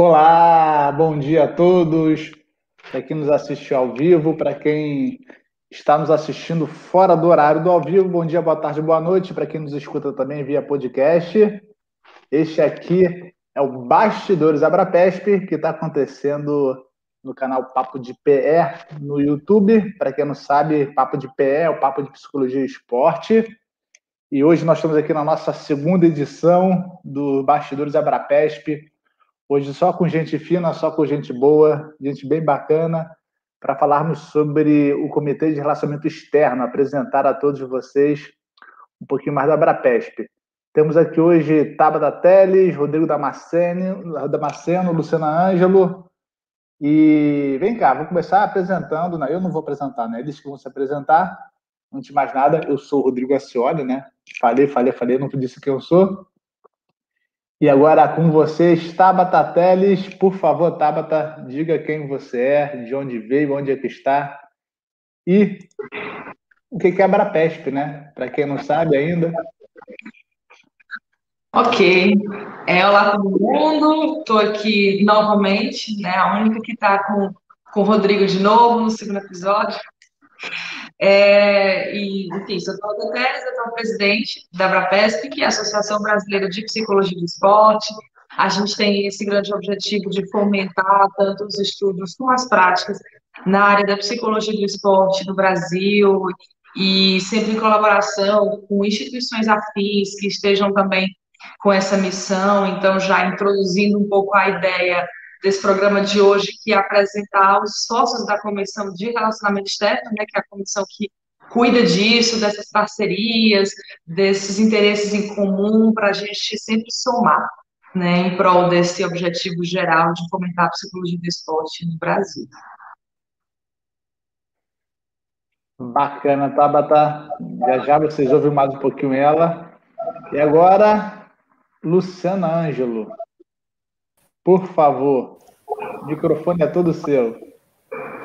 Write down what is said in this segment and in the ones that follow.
Olá, bom dia a todos. Para quem nos assistiu ao vivo, para quem está nos assistindo fora do horário do ao vivo, bom dia, boa tarde, boa noite. Para quem nos escuta também via podcast, este aqui é o Bastidores Abrapesp, que está acontecendo no canal Papo de PE no YouTube. Para quem não sabe, Papo de PE é o Papo de Psicologia e Esporte. E hoje nós estamos aqui na nossa segunda edição do Bastidores Abrapesp. Hoje só com gente fina, só com gente boa, gente bem bacana, para falarmos sobre o Comitê de Relacionamento Externo, apresentar a todos vocês um pouquinho mais da Abrapesp. Temos aqui hoje Tabata Teles, Rodrigo Damasceno, Damasceno Luciana Ângelo, e vem cá, vou começar apresentando, né? eu não vou apresentar, né? Eles que vão se apresentar. Antes de mais nada, eu sou o Rodrigo Ascioli, né? Falei, falei, falei, não disse que eu sou. E agora com vocês, Tabata Teles. Por favor, Tabata, diga quem você é, de onde veio, onde é que está. E o que é Abrapesp, né? Para quem não sabe ainda. Ok. É, olá todo mundo. Estou aqui novamente, né? A única que está com, com o Rodrigo de novo no segundo episódio. É, e, enfim, sou Cláudia eu sou presidente da Abrapesp, que é a Associação Brasileira de Psicologia do Esporte. A gente tem esse grande objetivo de fomentar tanto os estudos como as práticas na área da psicologia do esporte no Brasil e sempre em colaboração com instituições afins que estejam também com essa missão, então já introduzindo um pouco a ideia desse programa de hoje, que é apresentar os sócios da Comissão de Relacionamento Externo, né, que é a comissão que cuida disso, dessas parcerias, desses interesses em comum, para a gente sempre somar, né, em prol desse objetivo geral de fomentar a psicologia do esporte no Brasil. Bacana, Tabata. Já já vocês ouvem mais um pouquinho ela. E agora, Luciana Ângelo. Por favor, o microfone é todo seu.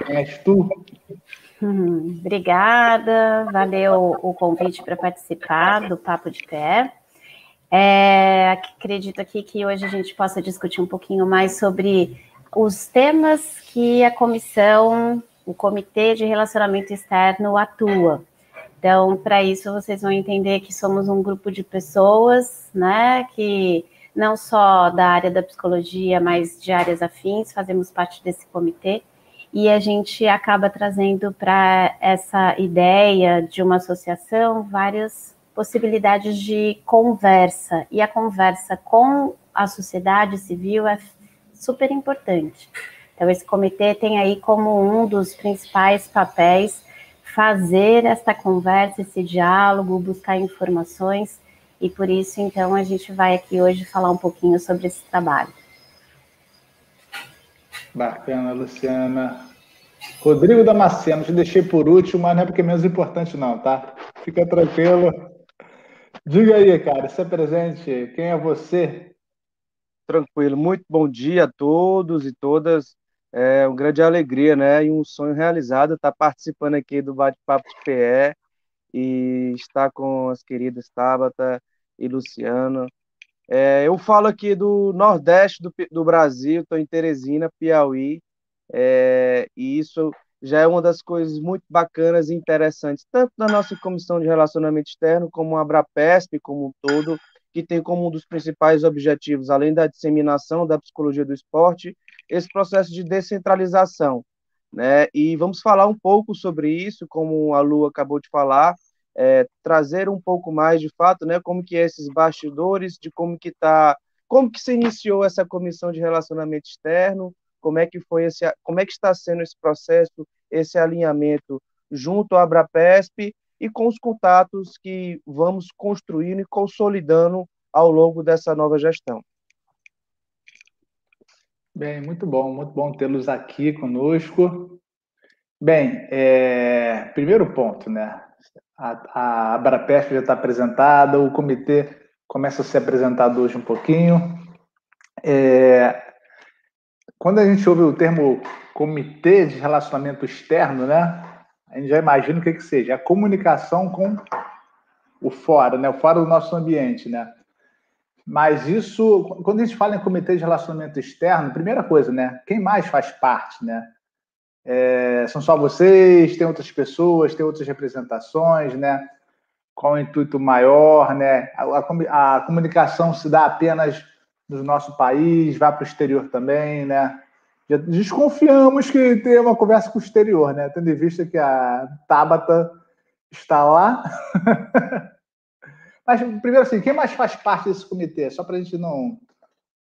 Quem és tu? Hum, obrigada, valeu o convite para participar do Papo de Pé. É, acredito aqui que hoje a gente possa discutir um pouquinho mais sobre os temas que a comissão, o Comitê de Relacionamento Externo atua. Então, para isso, vocês vão entender que somos um grupo de pessoas, né, que não só da área da psicologia, mas de áreas afins, fazemos parte desse comitê, e a gente acaba trazendo para essa ideia de uma associação várias possibilidades de conversa, e a conversa com a sociedade civil é super importante. Então, esse comitê tem aí como um dos principais papéis fazer esta conversa, esse diálogo, buscar informações, e por isso, então, a gente vai aqui hoje falar um pouquinho sobre esse trabalho. Bacana, Luciana. Rodrigo Damasceno, te deixei por último, mas não é porque é menos importante, não, tá? Fica tranquilo. Diga aí, cara, se é presente, quem é você? Tranquilo, muito bom dia a todos e todas. É uma grande alegria, né? E um sonho realizado estar participando aqui do Bate-Papo de PE e estar com as queridas Tabata e Luciano. É, eu falo aqui do Nordeste do, do Brasil, estou em Teresina, Piauí, é, e isso já é uma das coisas muito bacanas e interessantes, tanto da nossa Comissão de Relacionamento Externo, como a Abrapesp como um todo, que tem como um dos principais objetivos, além da disseminação da psicologia do esporte, esse processo de descentralização. Né? E vamos falar um pouco sobre isso, como a Lu acabou de falar, é, trazer um pouco mais de fato, né, como que é esses bastidores, de como que tá, como que se iniciou essa comissão de relacionamento externo, como é que foi esse, como é que está sendo esse processo, esse alinhamento junto à Abrapesp e com os contatos que vamos construindo e consolidando ao longo dessa nova gestão. Bem, muito bom, muito bom tê-los aqui conosco. Bem, é, primeiro ponto, né? A, a já está apresentada, o comitê começa a ser apresentado hoje um pouquinho. É, quando a gente ouve o termo Comitê de Relacionamento Externo, né? a gente já imagina o que, que seja, a comunicação com o fora, né? o fora do nosso ambiente. Né? Mas isso, quando a gente fala em comitê de relacionamento externo, primeira coisa, né? Quem mais faz parte, né? É, são só vocês, tem outras pessoas, tem outras representações, né? Qual o intuito maior, né? A, a, a comunicação se dá apenas no nosso país, vai para o exterior também, né? Já desconfiamos que tem uma conversa com o exterior, né? Tendo em vista que a Tabata está lá. Mas, primeiro, assim, quem mais faz parte desse comitê? Só para a gente não,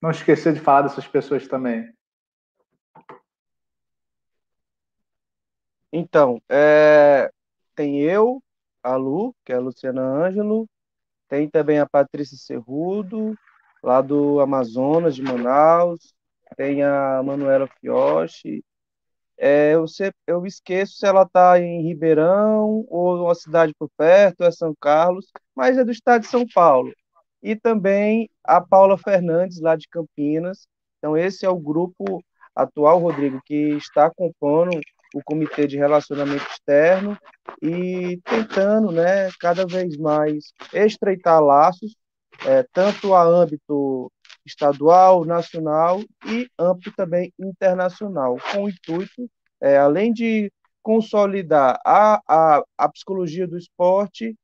não esquecer de falar dessas pessoas também. Então, é, tem eu, a Lu, que é a Luciana Ângelo, tem também a Patrícia Cerrudo, lá do Amazonas, de Manaus, tem a Manuela Fiochi. É, eu, eu esqueço se ela está em Ribeirão ou uma cidade por perto, é São Carlos, mas é do estado de São Paulo. E também a Paula Fernandes, lá de Campinas. Então, esse é o grupo atual, Rodrigo, que está compondo o Comitê de Relacionamento Externo e tentando, né, cada vez mais estreitar laços, é, tanto a âmbito estadual, nacional e amplo também internacional, com o intuito, é, além de consolidar a, a, a psicologia do esporte,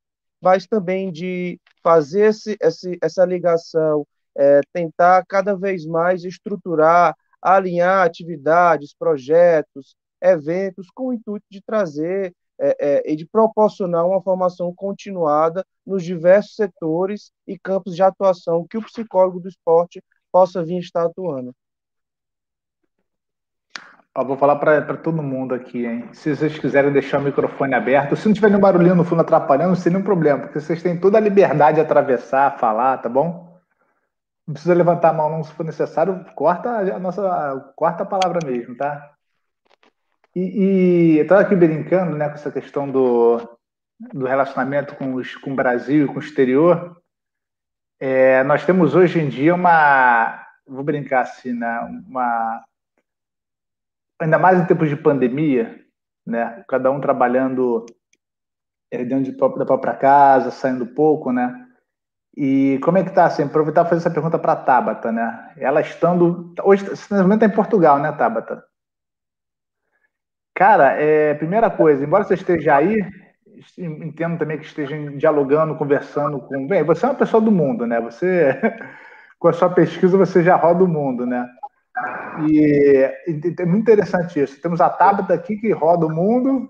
mas também de fazer esse, esse, essa ligação, é, tentar cada vez mais estruturar, alinhar atividades, projetos, eventos, com o intuito de trazer é, é, e de proporcionar uma formação continuada nos diversos setores e campos de atuação que o psicólogo do esporte possa vir estar atuando. Vou falar para todo mundo aqui, hein? Se vocês quiserem deixar o microfone aberto, se não tiver nenhum barulhinho no fundo atrapalhando, não tem nenhum problema, porque vocês têm toda a liberdade de atravessar, falar, tá bom? Não precisa levantar a mão não se for necessário, corta a nossa, corta a palavra mesmo, tá? E, e eu estava aqui brincando, né, com essa questão do, do relacionamento com, os, com o Brasil e com o exterior. É, nós temos hoje em dia uma, vou brincar assim, né, uma, ainda mais em tempos de pandemia, né, cada um trabalhando é, dentro de, da própria casa, saindo pouco, né, e como é que tá, assim, aproveitar e fazer essa pergunta para a Tabata, né, ela estando, hoje, nesse momento está em Portugal, né, Tabata? Cara, é, primeira coisa, embora você esteja aí, entendo também que esteja dialogando, conversando com. Bem, você é uma pessoa do mundo, né? Você, com a sua pesquisa, você já roda o mundo, né? E é muito interessante isso. Temos a Tabata aqui que roda o mundo,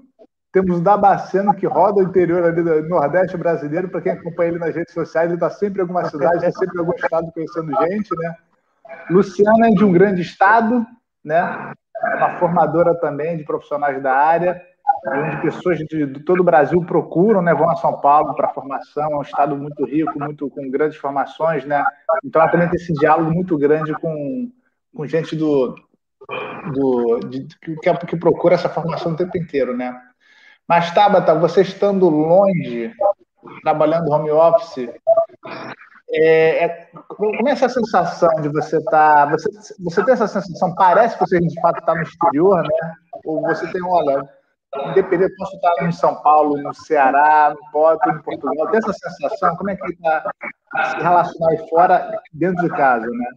temos o Dabaceno que roda o interior ali do Nordeste brasileiro. Para quem acompanha ele nas redes sociais, ele está sempre em alguma cidade, está sempre em algum estado conhecendo gente, né? Luciana é de um grande estado, né? Uma formadora também de profissionais da área, onde pessoas de, todo o Brasil procuram, né, vão a São Paulo para formação, é um estado muito rico, muito com grandes formações, né? Então ela também tem esse diálogo muito grande com, com gente do, do de, que, que procura essa formação o tempo inteiro, né? Mas Tabata, você estando longe, trabalhando home office, é, é, como é essa sensação de você estar. Tá, você, você tem essa sensação, parece que você de fato está no exterior, né? Ou você tem, olha, independente, posso estar em São Paulo, no Ceará, no Porto, em Portugal, tem essa sensação? Como é que está se relacionar aí fora, dentro de casa, né?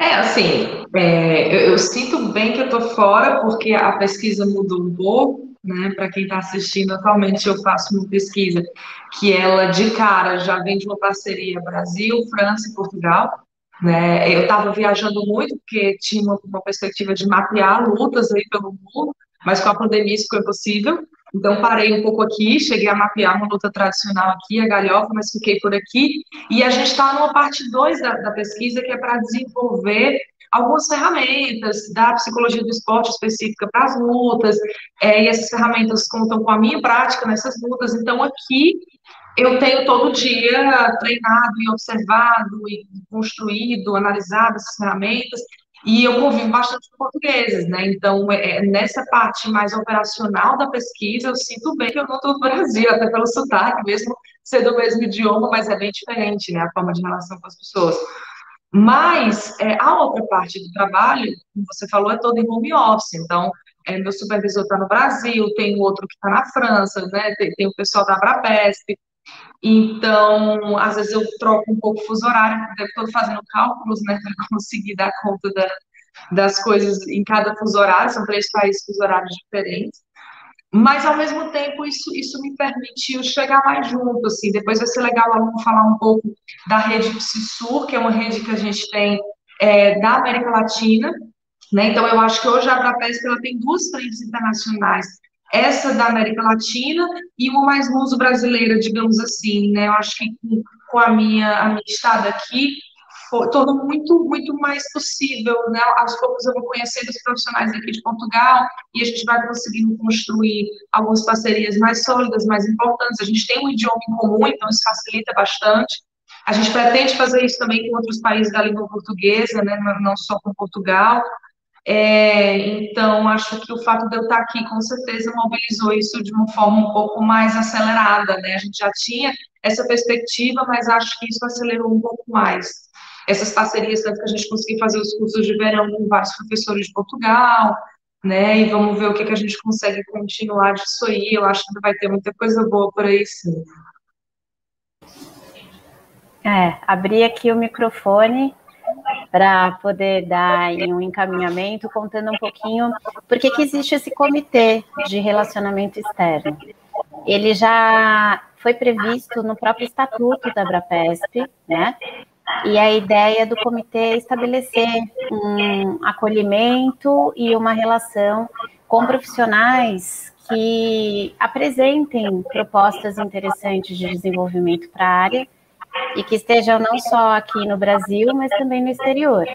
É, assim, é, eu, eu, sinto bem que eu estou fora, porque a pesquisa mudou um pouco, né? Para quem está assistindo, atualmente eu faço uma pesquisa que ela de cara já vem de uma parceria Brasil, França e Portugal. Né? Eu estava viajando muito porque tinha uma, uma, perspectiva de mapear lutas aí pelo mundo, mas com a pandemia isso ficou impossível. Então parei um pouco aqui, cheguei a mapear uma luta tradicional aqui, a galhofa, mas fiquei por aqui. E a gente está numa parte 2 da, da pesquisa que é para desenvolver algumas ferramentas da psicologia do esporte específica para as lutas, é, e essas ferramentas contam com a minha prática nessas lutas. Então, aqui eu tenho todo dia treinado e observado e construído, analisado essas ferramentas, e eu convivo bastante com portugueses, né? Então, é, é, nessa parte mais operacional da pesquisa, eu sinto bem que eu não estou no Brasil, até pelo sotaque, mesmo ser do mesmo idioma, mas é bem diferente, né? A forma de relação com as pessoas. Mas é, a outra parte do trabalho, como você falou, é toda em home office. Então, é, meu supervisor está no Brasil, tem outro que está na França, né? Tem, tem, o pessoal da Abrapesp. Então, às vezes eu troco um pouco o fuso horário, estou fazendo cálculos, né, para conseguir dar conta da, das coisas em cada fuso horário, são três países fuso horários diferentes. Mas, ao mesmo tempo, isso, isso me permitiu chegar mais junto, assim. Depois vai ser legal vamos falar um pouco da rede PsiSur, que é uma rede que a gente tem é, da América Latina, né? Então, eu acho que hoje a Abrapesp ela tem duas frentes internacionais, essa da América Latina e uma mais luso brasileira, digamos assim, né? Eu acho que com, com a minha, a minha estada aqui, tornou muito, muito mais possível, né? Aos poucos eu vou conhecendo os profissionais aqui de Portugal e a gente vai conseguindo construir algumas parcerias mais sólidas, mais importantes. A gente tem um idioma em comum, então isso facilita bastante. A gente pretende fazer isso também com outros países da língua portuguesa, né? Não só com Portugal. É, então, acho que o fato de eu estar aqui, com certeza, mobilizou isso de uma forma um pouco mais acelerada, né? A gente já tinha essa perspectiva, mas acho que isso acelerou um pouco mais essas parcerias, tanto que a gente conseguiu fazer os cursos de verão com vários professores de Portugal, né? E vamos ver o que, que a gente consegue continuar disso aí. Eu acho que vai ter muita coisa boa por aí, sim. É, abri aqui o microfone para poder dar um encaminhamento, contando um pouquinho por que, que existe esse comitê de relacionamento externo. Ele já foi previsto no próprio estatuto da Abrapesp, né? E a ideia do comitê é estabelecer um acolhimento e uma relação com profissionais que apresentem propostas interessantes de desenvolvimento para a área e que estejam não só aqui no Brasil, mas também no exterior.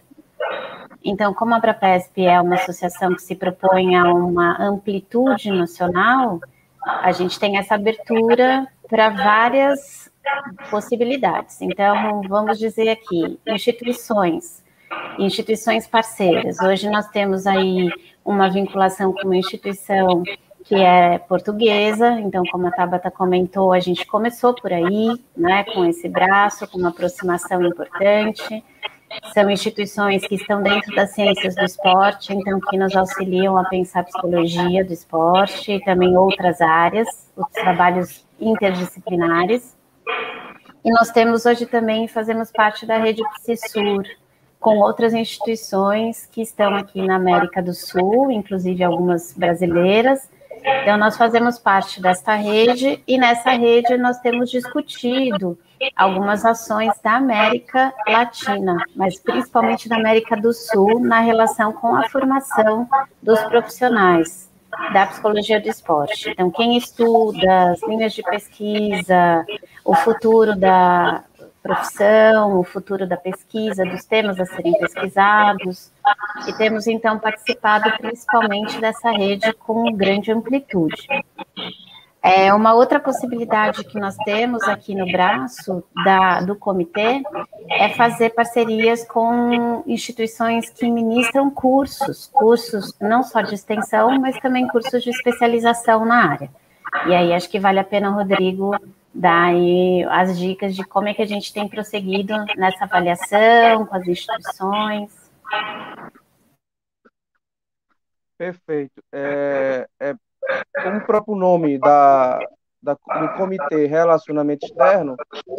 Então, como a Brapesp é uma associação que se propõe a uma amplitude nacional, a gente tem essa abertura para várias possibilidades. Então, vamos dizer aqui, instituições, instituições parceiras. Hoje nós temos aí uma vinculação com uma instituição que é portuguesa, então, como a Tabata comentou, a gente começou por aí, né, com esse braço, com uma aproximação importante. São instituições que estão dentro das ciências do esporte, então, que nos auxiliam a pensar a psicologia do esporte e também outras áreas, os trabalhos interdisciplinares. E nós temos hoje também, fazemos parte da rede PsiSur, com outras instituições que estão aqui na América do Sul, inclusive algumas brasileiras, então, nós fazemos parte desta rede e nessa rede nós temos discutido algumas ações da América Latina, mas principalmente da América do Sul, na relação com a formação dos profissionais da psicologia do esporte. Então, quem estuda as linhas de pesquisa, o futuro da profissão, o futuro da pesquisa, dos temas a serem pesquisados, e temos então participado principalmente dessa rede com grande amplitude. É, uma outra possibilidade que nós temos aqui no braço da, do comitê é fazer parcerias com instituições que ministram cursos, cursos não só de extensão, mas também cursos de especialização na área. E aí acho que vale a pena, Rodrigo, dar aí as dicas de como é que a gente tem prosseguido nessa avaliação com as instituições. Perfeito. É, é, como o próprio nome da, da, do Comitê Relacionamento Externo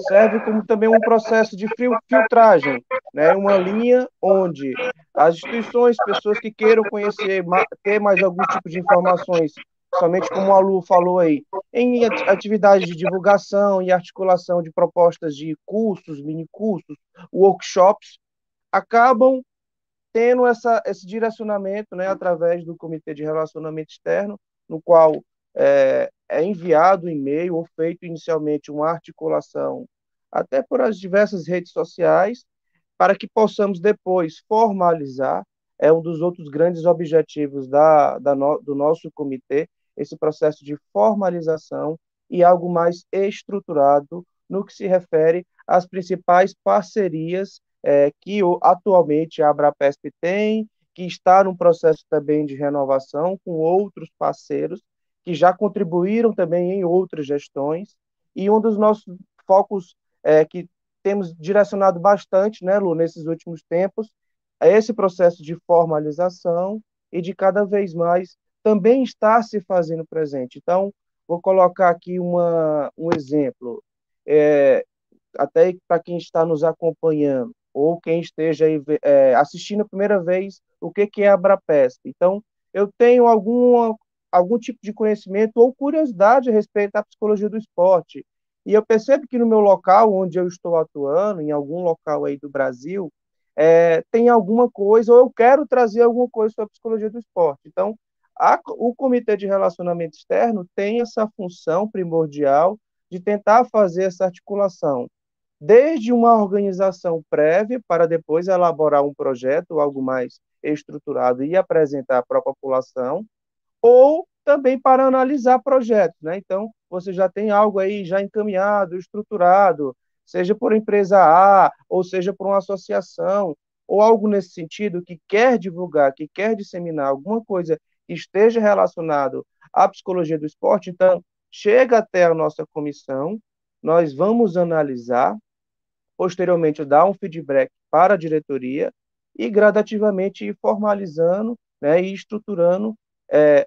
serve como também um processo de filtragem, né? uma linha onde as instituições, pessoas que queiram conhecer, ter mais algum tipo de informações somente como a Lu falou aí, em atividades de divulgação e articulação de propostas de cursos, minicursos, workshops, acabam tendo essa, esse direcionamento né, através do Comitê de Relacionamento Externo, no qual é, é enviado e-mail ou feito inicialmente uma articulação até por as diversas redes sociais, para que possamos depois formalizar, é um dos outros grandes objetivos da, da no, do nosso comitê, esse processo de formalização e algo mais estruturado no que se refere às principais parcerias é, que atualmente a Abrapesp tem, que está num processo também de renovação com outros parceiros que já contribuíram também em outras gestões. E um dos nossos focos é, que temos direcionado bastante, né, Lu, nesses últimos tempos, é esse processo de formalização e de cada vez mais também está se fazendo presente. Então, vou colocar aqui uma, um exemplo. é, até para quem está nos acompanhando, ou quem esteja aí, é, assistindo a primeira vez, o que, que é a Abrapesp. Então, eu tenho alguma, algum tipo de conhecimento ou curiosidade a respeito da psicologia do esporte. E eu percebo que no meu local, onde eu estou atuando, em algum local aí do Brasil, é, tem alguma coisa, ou eu quero trazer alguma coisa sobre a psicologia do esporte. Então, a, o Comitê de Relacionamento Externo tem essa função primordial de tentar fazer essa articulação, desde uma organização prévia, para depois elaborar um projeto, algo mais estruturado e apresentar para a população, ou também para analisar projetos, né? Então, você já tem algo aí já encaminhado, estruturado, seja por empresa A, ou seja por uma associação, ou algo nesse sentido que quer divulgar, que quer disseminar alguma coisa esteja relacionado à psicologia do esporte, então chega até a nossa comissão, nós vamos analisar, posteriormente dar um feedback para a diretoria e gradativamente ir formalizando né, e estruturando, é,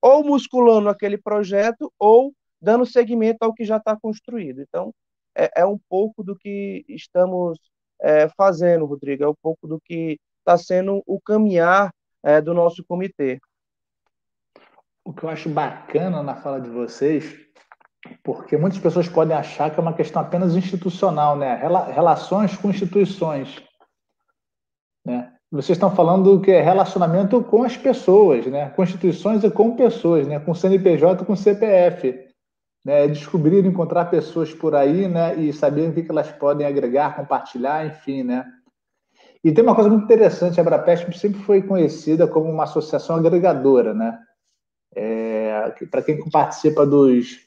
ou musculando aquele projeto, ou dando seguimento ao que já está construído. Então, é, é, um pouco do que estamos é, fazendo, Rodrigo, é um pouco do que está sendo o caminhar é, do nosso comitê. O que eu acho bacana na fala de vocês, porque muitas pessoas podem achar que é uma questão apenas institucional, né? Relações com instituições. Né? Vocês estão falando que é relacionamento com as pessoas, né? com instituições e com pessoas, né? com CNPJ com CPF. Né? Descobrir, encontrar pessoas por aí né? e saber o que elas podem agregar, compartilhar, enfim. Né? E tem uma coisa muito interessante: a Abrapesp sempre foi conhecida como uma associação agregadora. Né? É, Para quem participa dos,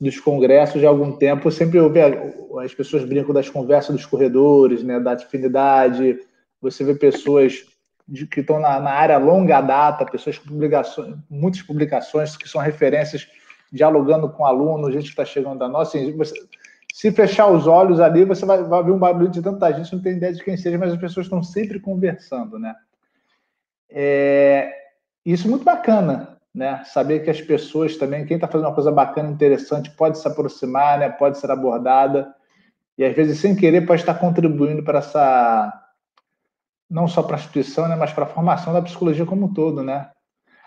dos congressos de algum tempo, sempre ouve as pessoas brincam das conversas dos corredores, né? da afinidade você vê pessoas de, que estão na, na, área longa data, pessoas com publicações, muitas publicações que são referências, dialogando com alunos, gente que está chegando da nossa. Assim, você, se fechar os olhos ali, você vai, vai ver um barulho de tanta gente, não tem ideia de quem seja, mas as pessoas estão sempre conversando, né? É, isso é muito bacana, né? Saber que as pessoas também, quem está fazendo uma coisa bacana, interessante, pode se aproximar, né? Pode ser abordada e às vezes sem querer pode estar contribuindo para essa não só para a instituição, né, mas para a formação da psicologia como um todo, né?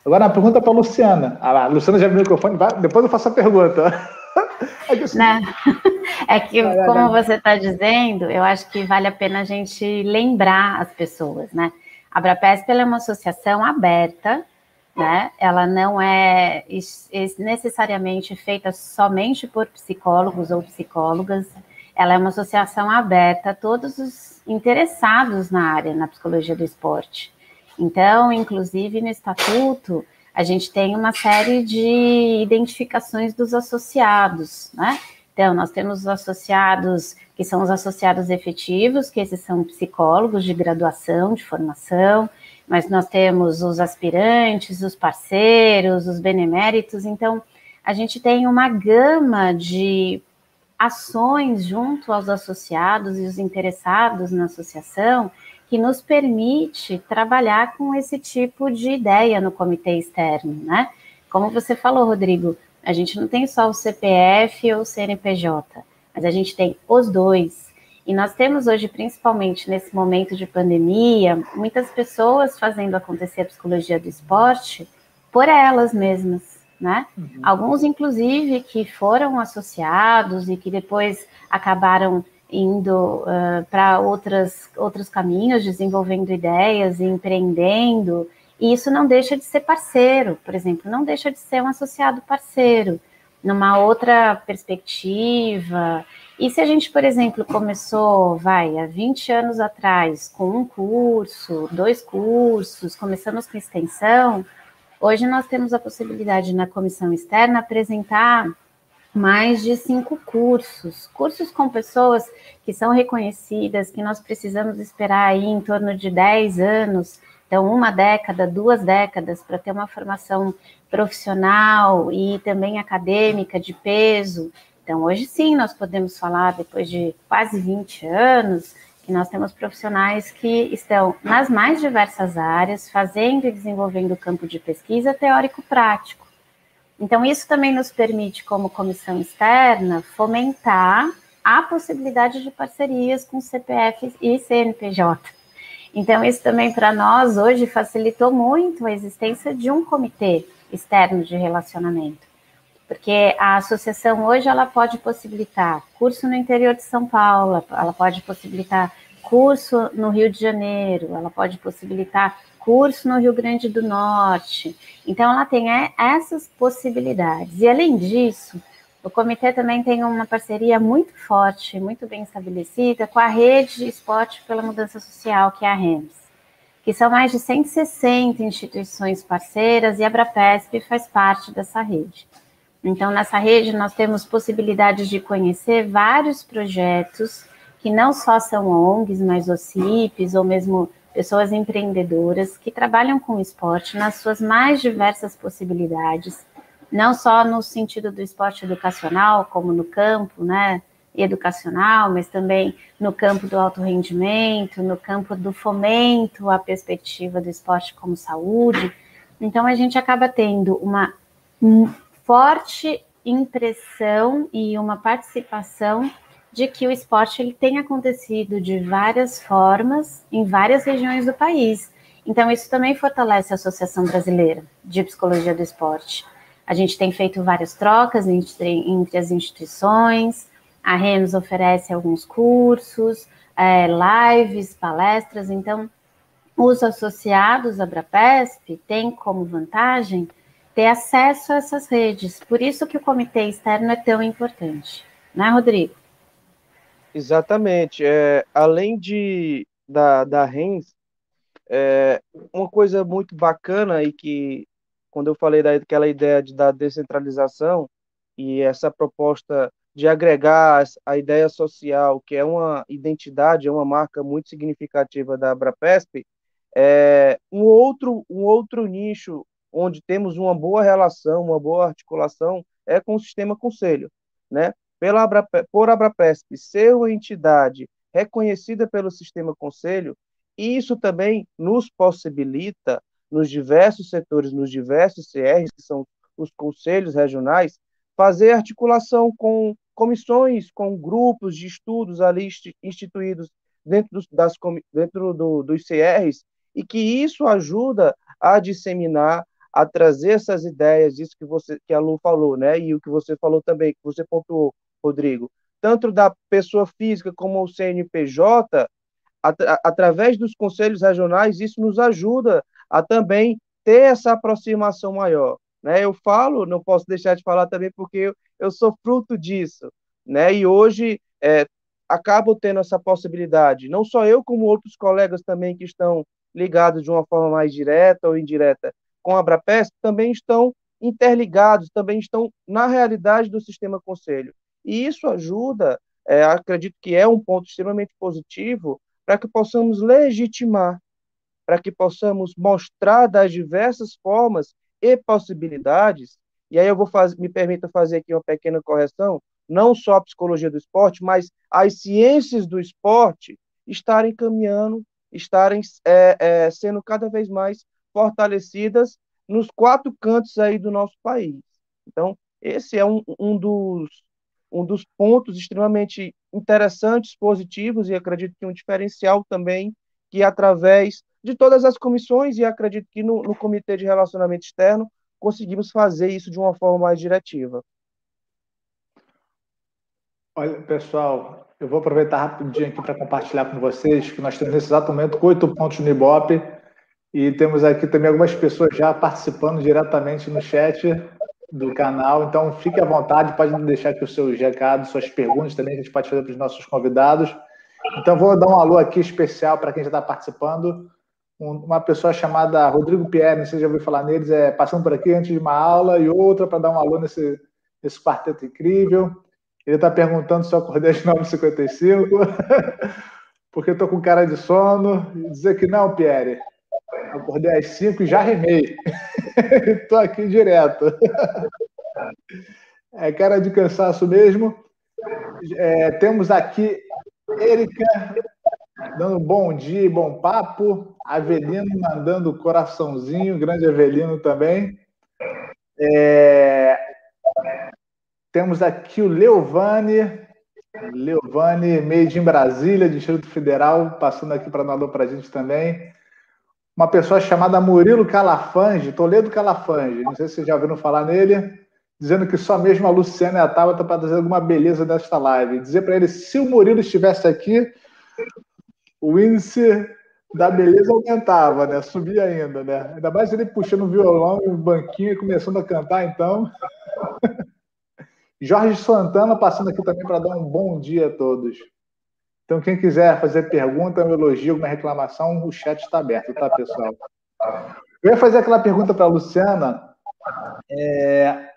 Agora, a pergunta para a Luciana. Ah, a Luciana já abriu o microfone, vai, depois eu faço a pergunta. É que, é que como você está dizendo, eu acho que vale a pena a gente lembrar as pessoas, né? A Abrapesp é uma associação aberta, né? Ela não é necessariamente feita somente por psicólogos ou psicólogas. Ela é uma associação aberta a todos os interessados na área, na psicologia do esporte. Então, inclusive no estatuto, a gente tem uma série de identificações dos associados, né? Então, nós temos os associados, que são os associados efetivos, que esses são psicólogos de graduação, de formação, mas nós temos os aspirantes, os parceiros, os beneméritos, então, a gente tem uma gama de ações junto aos associados e os interessados na associação que nos permite trabalhar com esse tipo de ideia no comitê externo, né? Como você falou, Rodrigo, a gente não tem só o CPF ou o CNPJ, mas a gente tem os dois. E nós temos hoje, principalmente nesse momento de pandemia, muitas pessoas fazendo acontecer a psicologia do esporte por elas mesmas né? Uhum. Alguns, inclusive, que foram associados e que depois acabaram indo uh, para outros caminhos, desenvolvendo ideias e empreendendo. E isso não deixa de ser parceiro, por exemplo, não deixa de ser um associado parceiro, numa outra perspectiva. E se a gente, por exemplo, começou, vai, há 20 anos atrás, com um curso, dois cursos, começamos com extensão, Hoje nós temos a possibilidade na comissão externa apresentar mais de cinco cursos, cursos com pessoas que são reconhecidas, que nós precisamos esperar aí em torno de 10 anos, então uma década, duas décadas, para ter uma formação profissional e também acadêmica de peso. Então, hoje sim, nós podemos falar, depois de quase 20 anos, que nós temos profissionais que estão nas mais diversas áreas, fazendo e desenvolvendo o campo de pesquisa teórico-prático. Então, isso também nos permite, como comissão externa, fomentar a possibilidade de parcerias com CPF e CNPJ. Então, isso também para nós hoje facilitou muito a existência de um comitê externo de relacionamento. Porque a associação hoje ela pode possibilitar curso no interior de São Paulo, ela pode possibilitar curso no Rio de Janeiro, ela pode possibilitar curso no Rio Grande do Norte. Então, ela tem essas possibilidades. E, além disso, o comitê também tem uma parceria muito forte, muito bem estabelecida com a Rede de Esporte pela Mudança Social, que é a REMS, que são mais de 160 instituições parceiras e a Abrapesp faz parte dessa rede. Então, nessa rede, nós temos possibilidades de conhecer vários projetos que não só são ONGs, mas OCIPs, ou mesmo pessoas empreendedoras que trabalham com esporte nas suas mais diversas possibilidades, não só no sentido do esporte educacional, como no campo, né, educacional, mas também no campo do alto rendimento, no campo do fomento à perspectiva do esporte como saúde. Então a gente acaba tendo uma forte impressão e uma participação de que o esporte ele tem acontecido de várias formas em várias regiões do país. Então, isso também fortalece a Associação Brasileira de Psicologia do Esporte. A gente tem feito várias trocas entre, entre as instituições, a REMS oferece alguns cursos, é, lives, palestras, então os associados à Brapesp têm como vantagem ter acesso a essas redes. Por isso que o comitê externo é tão importante, né, Rodrigo? Exatamente. É, além de da, da RENS, é, uma coisa muito bacana e que, quando eu falei daquela ideia de, da descentralização e essa proposta de agregar a ideia social, que é uma identidade, é uma marca muito significativa da Abrapesp, é, um, outro, um outro nicho onde temos uma boa relação, uma boa articulação, é com o sistema conselho. Né? pela Abrapesp, por Abrapesp ser uma entidade reconhecida pelo sistema conselho, isso também nos possibilita, nos diversos setores, nos diversos CRs, que são os conselhos regionais, fazer articulação com comissões, com grupos de estudos ali instituídos dentro, dos, das, dentro do, dos CRs, e que isso ajuda a disseminar, a trazer essas ideias, isso que você que a Lu falou, né? E o que você falou também, que você pontuou, Rodrigo, tanto da pessoa física como o CNPJ, at através dos conselhos regionais, isso nos ajuda a também ter essa aproximação maior. Né? Eu falo, não posso deixar de falar também porque eu, eu sou fruto disso, né? E hoje é, acabo tendo essa possibilidade, não só eu, como outros colegas também que estão ligados de uma forma mais direta ou indireta com a Abrapesp, também estão interligados, também estão na realidade do sistema conselho. E isso ajuda, é, acredito que é um ponto extremamente positivo, para que possamos legitimar, para que possamos mostrar das diversas formas e possibilidades. E aí eu vou fazer, me permita fazer aqui uma pequena correção, não só a psicologia do esporte, mas as ciências do esporte estarem caminhando, estarem é, é, sendo cada vez mais fortalecidas nos quatro cantos aí do nosso país. Então, esse é um, um dos um dos pontos extremamente interessantes, positivos, e acredito que um diferencial também, que através de todas as comissões, e acredito que no, no Comitê de Relacionamento Externo, conseguimos fazer isso de uma forma mais diretiva. Olha, pessoal, eu vou aproveitar rapidinho aqui para compartilhar com vocês que nós temos nesse exato momento oito pontos no Ibope e temos aqui também algumas pessoas já participando diretamente no chat do canal. Então, fique à vontade, pode deixar aqui os seus recados, suas perguntas também, que a gente pode fazer para os nossos convidados. Então, vou dar um alô aqui especial para quem já está participando. uma pessoa chamada Rodrigo Pierre, não sei se já ouviu falar neles, é passando por aqui antes de uma aula, e outra para dar um alô nesse, nesse quarteto incrível. Ele está perguntando se eu acordei às 9h55, porque estou com cara de sono. Dizer que não, Pierre. Acordei às 5 e já remei. Estou aqui direto. É cara de cansaço mesmo. É, temos aqui Erika dando bom dia, bom papo. Avelino mandando coraçãozinho, grande Avelino também. É... Temos aqui o Leovane, Leovane, made in Brasília, Distrito Federal, passando aqui para nadar para a gente também. Uma pessoa chamada Murilo Calafange, Toledo Calafange, não sei se vocês já ouviram falar nele, dizendo que só mesmo a Luciana e a Tabata para trazer alguma beleza desta live. Dizer para ele, se o Murilo estivesse aqui, o índice da beleza aumentava, né? Subia ainda, né? Ainda mais ele puxando o violão e o banquinho e começando a cantar, então. Jorge Santana passando aqui também para dar um bom dia a todos. Então, quem quiser fazer pergunta, um elogio, alguma reclamação, o chat está aberto, tá, pessoal? Eu ia fazer aquela pergunta para a Luciana. É,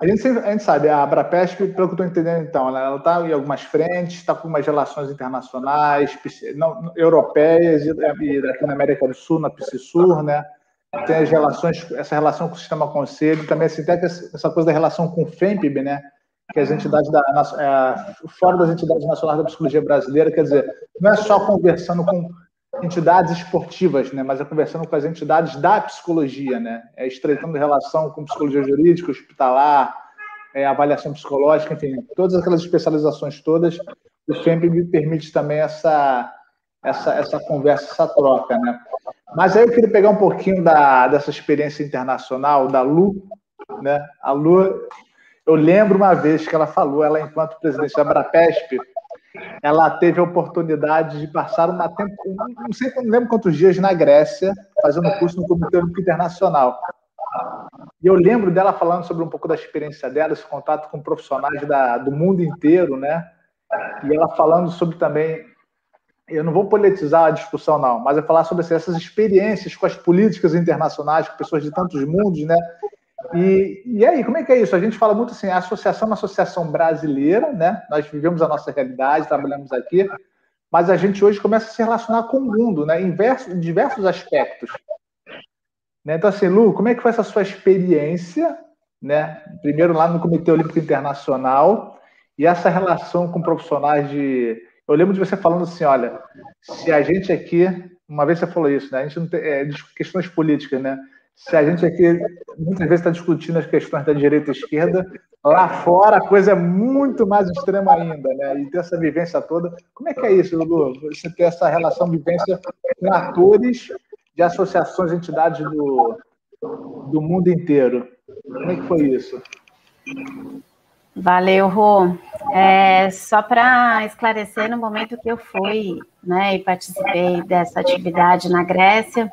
a gente, sempre, a gente sabe, a Abrapesp, pelo que eu estou entendendo, então, ela está em algumas frentes, está com umas relações internacionais, não, europeias e, e aqui na América do Sul, na PCSUR, né? Tem as relações, essa relação com o sistema conselho, também assim, tem essa coisa da relação com o FEMPIB, né? Que as entidades da, é, fora das entidades nacionais da psicologia brasileira, quer dizer, não é só conversando com entidades esportivas, né, mas é conversando com as entidades da psicologia, né, é estreitando relação com psicologia jurídica, hospitalar, é, avaliação psicológica, enfim, todas aquelas especializações todas, o FEMP me permite também essa, essa, essa conversa, essa troca, né. Mas aí eu queria pegar um pouquinho da, dessa experiência internacional da Lu, né, a Lu, eu lembro uma vez que ela falou, ela enquanto presidente da Brapesp, ela teve a oportunidade de passar uma tempo, não sei, não lembro quantos dias na Grécia, fazendo curso no Comitê Olímpico Internacional. E eu lembro dela falando sobre um pouco da experiência dela, esse contato com profissionais da, do mundo inteiro, né? E ela falando sobre também, eu não vou politizar a discussão não, mas é falar sobre essas experiências com as políticas internacionais, com pessoas de tantos mundos, né? E, e aí, como é que é isso? A gente fala muito assim, a associação é uma associação brasileira, né? Nós vivemos a nossa realidade, trabalhamos aqui, mas a gente hoje começa a se relacionar com o mundo, né? Em, diversos aspectos. Né? Então, assim, Lu, como é que foi essa sua experiência, né? Primeiro lá no Comitê Olímpico Internacional e essa relação com profissionais de. Eu lembro de você falando assim, olha, se a gente aqui, uma vez você falou isso, né? A gente não tem é, questões políticas, né? Se a gente aqui muitas vezes está discutindo as questões da direita e esquerda, lá fora a coisa é muito mais extrema ainda, né? E ter essa vivência toda. Como é que é isso, Lulu? Você ter essa relação, vivência com atores de associações, entidades do, do mundo inteiro. Como é que foi isso? Valeu, Rô. É, só para esclarecer, no momento que eu fui né, e participei dessa atividade na Grécia,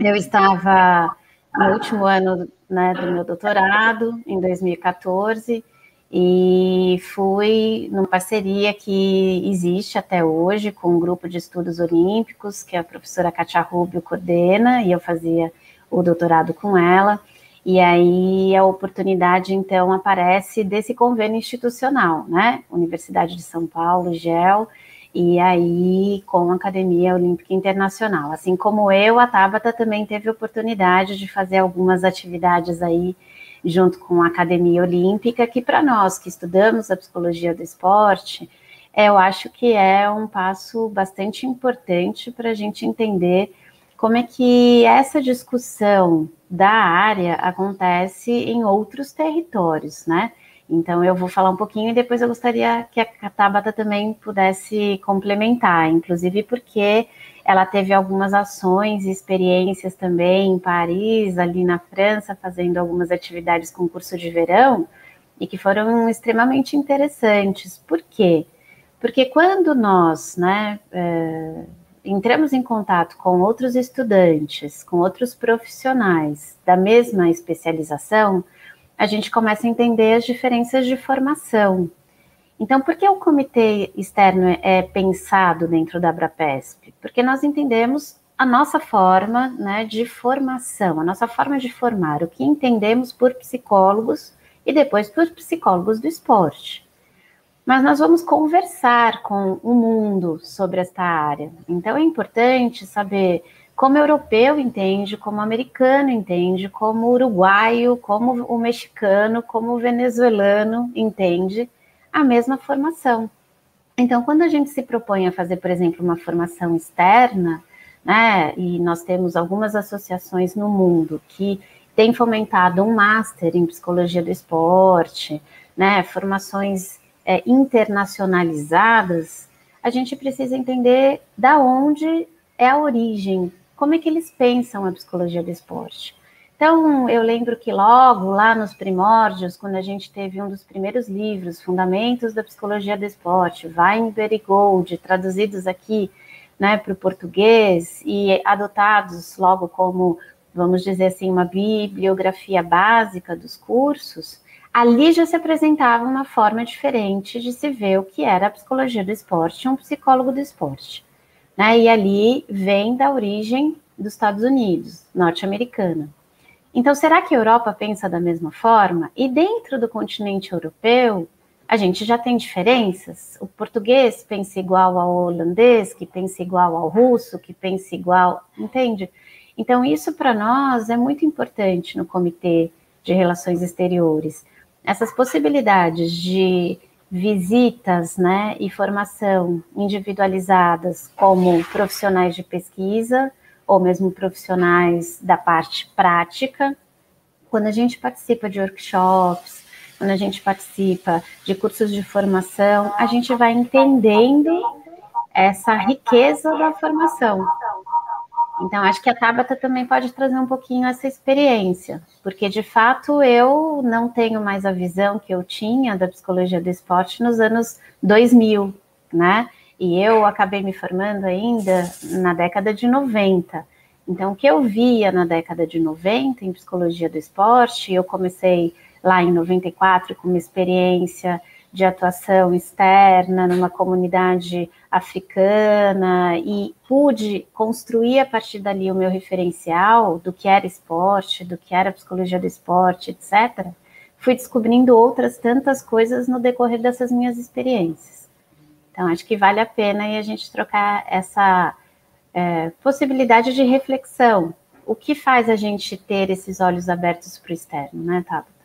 eu estava no último ano né, do meu doutorado, em 2014, e fui numa parceria que existe até hoje com um grupo de estudos olímpicos, que a professora Katia Rubio coordena, e eu fazia o doutorado com ela. E aí a oportunidade, então, aparece desse convênio institucional, né? Universidade de São Paulo, GEL, e aí com a Academia Olímpica Internacional. Assim como eu, a Tabata também teve oportunidade de fazer algumas atividades aí junto com a Academia Olímpica, que para nós que estudamos a psicologia do esporte, eu acho que é um passo bastante importante para a gente entender como é que essa discussão da área acontece em outros territórios, né? Então eu vou falar um pouquinho e depois eu gostaria que a Tabata também pudesse complementar, inclusive porque ela teve algumas ações e experiências também em Paris, ali na França, fazendo algumas atividades com curso de verão e que foram extremamente interessantes. Por quê? Porque quando nós, né, é, entramos em contato com outros estudantes, com outros profissionais da mesma especialização, a gente começa a entender as diferenças de formação. Então, por que o comitê externo é pensado dentro da Abrapesp? Porque nós entendemos a nossa forma né, de formação, a nossa forma de formar, o que entendemos por psicólogos e depois por psicólogos do esporte mas nós vamos conversar com o mundo sobre esta área. Então é importante saber como o europeu entende, como o americano entende, como o uruguaio, como o mexicano, como o venezuelano entende a mesma formação. Então, quando a gente se propõe a fazer, por exemplo, uma formação externa, né, e nós temos algumas associações no mundo que tem fomentado um master em psicologia do esporte, né, formações é, internacionalizadas, a gente precisa entender da onde é a origem, como é que eles pensam a psicologia do esporte. Então, eu lembro que logo lá nos primórdios, quando a gente teve um dos primeiros livros, Fundamentos da Psicologia do Esporte, Weinberg e Gold, traduzidos aqui né, para o português e adotados logo como, vamos dizer assim, uma bibliografia básica dos cursos, ali já se apresentava uma forma diferente de se ver o que era a psicologia do esporte, um psicólogo do esporte. Né? E ali vem da origem dos Estados Unidos, norte-americana. Então, será que a Europa pensa da mesma forma? E dentro do continente europeu, a gente já tem diferenças? O português pensa igual ao holandês, que pensa igual ao russo, que pensa igual, entende? Então, isso para nós é muito importante no Comitê de Relações Exteriores. Essas possibilidades de visitas né, e formação individualizadas como profissionais de pesquisa, ou mesmo profissionais da parte prática, quando a gente participa de workshops, quando a gente participa de cursos de formação, a gente vai entendendo essa riqueza da formação. Então, acho que a Tabata também pode trazer um pouquinho essa experiência, porque de fato eu não tenho mais a visão que eu tinha da psicologia do esporte nos anos 2000, né? E eu acabei me formando ainda na década de 90. Então, o que eu via na década de 90 em psicologia do esporte, eu comecei lá em 94 com uma experiência de atuação externa numa comunidade africana e pude construir a partir dali o meu referencial do que era esporte, do que era psicologia do esporte, etc. Fui descobrindo outras tantas coisas no decorrer dessas minhas experiências. Então, acho que vale a pena a gente trocar essa é, possibilidade de reflexão. O que faz a gente ter esses olhos abertos para o externo, né, Tabata?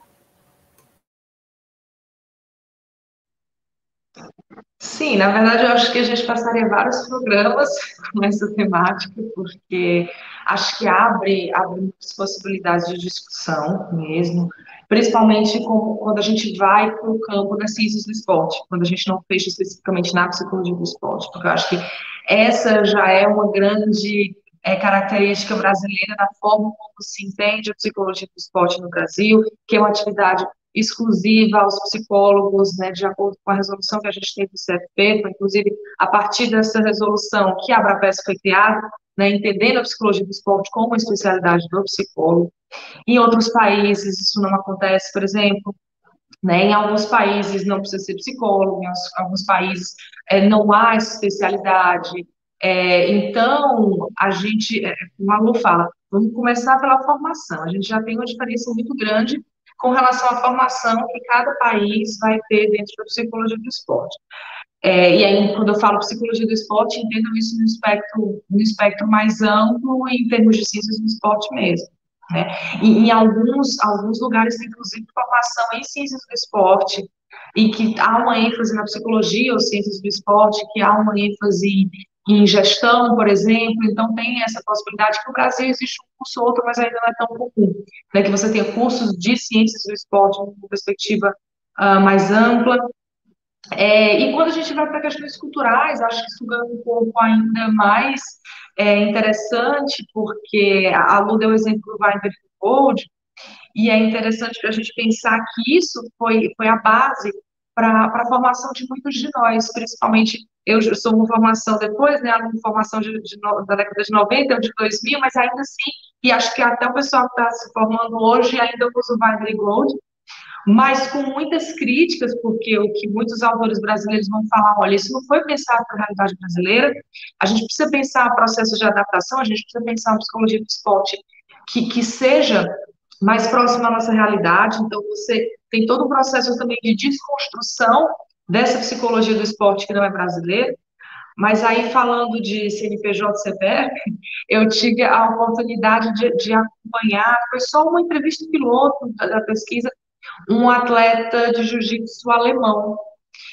Sim, na verdade, eu acho que a gente passaria vários programas com essa temática, porque acho que abre, abre muitas possibilidades de discussão mesmo principalmente com, quando a gente vai para o campo das ciências do esporte, quando a gente não fecha especificamente na psicologia do esporte, porque eu acho que essa já é uma grande é, característica brasileira da forma como se entende a psicologia do esporte no Brasil, que é uma atividade exclusiva aos psicólogos, né, de acordo com a resolução que a gente tem do CFP, inclusive a partir dessa resolução que a Abrapes foi criada, né, entendendo a psicologia do esporte como uma especialidade do psicólogo. Em outros países isso não acontece, por exemplo, né, em alguns países não precisa ser psicólogo, em alguns países é, não há especialidade. É, então, a gente, é, como a Lu fala, vamos começar pela formação. A gente já tem uma diferença muito grande com relação à formação que cada país vai ter dentro da psicologia do esporte. É, e aí, quando eu falo psicologia do esporte, entendo isso no espectro, no espectro mais amplo, em termos de ciências do esporte mesmo. Né? E em alguns, alguns lugares inclusive, formação em ciências do esporte, e que há uma ênfase na psicologia ou ciências do esporte, que há uma ênfase em gestão, por exemplo, então tem essa possibilidade que no Brasil existe um curso ou outro, mas ainda não é tão comum, né, que você tenha cursos de ciências do esporte, uma perspectiva uh, mais ampla, é, e quando a gente vai para questões culturais, acho que isso ganha um pouco ainda mais é, interessante, porque a Lu deu o exemplo do Weinberg Gold, e é interessante para a gente pensar que isso foi, foi a base para a formação de muitos de nós, principalmente eu sou uma formação depois, né, uma formação de, de, da década de 90 ou de 2000, mas ainda assim, e acho que até o pessoal que está se formando hoje ainda usa o Weinberg Gold, mas com muitas críticas, porque o que muitos autores brasileiros vão falar, olha, isso não foi pensado para a realidade brasileira, a gente precisa pensar processos de adaptação, a gente precisa pensar uma psicologia do esporte que, que seja mais próxima à nossa realidade, então você tem todo um processo também de desconstrução dessa psicologia do esporte que não é brasileira, mas aí, falando de CNPJ CPF, eu tive a oportunidade de, de, acompanhar, foi só uma entrevista piloto da, da pesquisa, um atleta de jiu-jitsu alemão.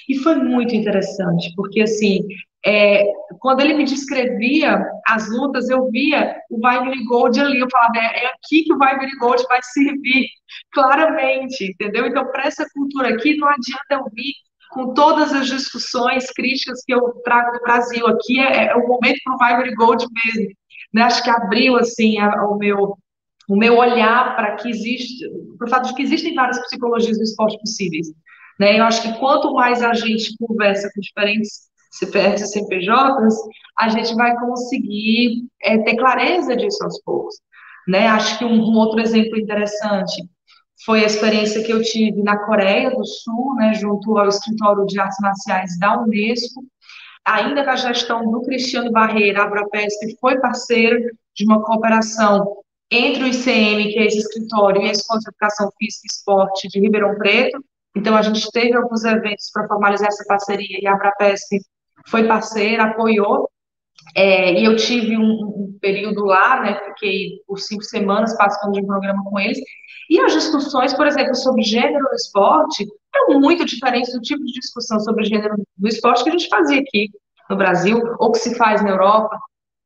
E foi muito interessante, porque, assim, é, quando ele me descrevia as lutas, eu via o Weimar Gold ali, eu falava, é, é aqui que o Weimar Gold vai servir, claramente, entendeu? Então, para essa cultura aqui, não adianta eu vir com todas as discussões críticas que eu trago do Brasil. Aqui é, é o momento para o Weimar Gold mesmo. Né? Acho que abriu, assim, a, o meu o meu olhar para que existe, para o fato de que existem várias psicologias do esporte possíveis. Né? Eu acho que quanto mais a gente conversa com diferentes CPFs e CPJs, a gente vai conseguir é, ter clareza disso aos poucos. Né? Acho que um, um, outro exemplo interessante foi a experiência que eu tive na Coreia do Sul, né, junto ao Escritório de Artes Marciais da Unesco, ainda com a gestão do Cristiano Barreira, a Abrapesp foi parceira de uma cooperação entre o ICM, que é esse escritório, e a Escola de Educação Física e Esporte de Ribeirão Preto. Então, a gente teve alguns eventos para formalizar essa parceria, e a Abrapesp foi parceira, apoiou, é, e eu tive um, um, período lá, né, fiquei por cinco semanas participando de um programa com eles, e as discussões, por exemplo, sobre gênero no esporte, eram muito diferentes do tipo de discussão sobre gênero no esporte que a gente fazia aqui no Brasil, ou que se faz na Europa,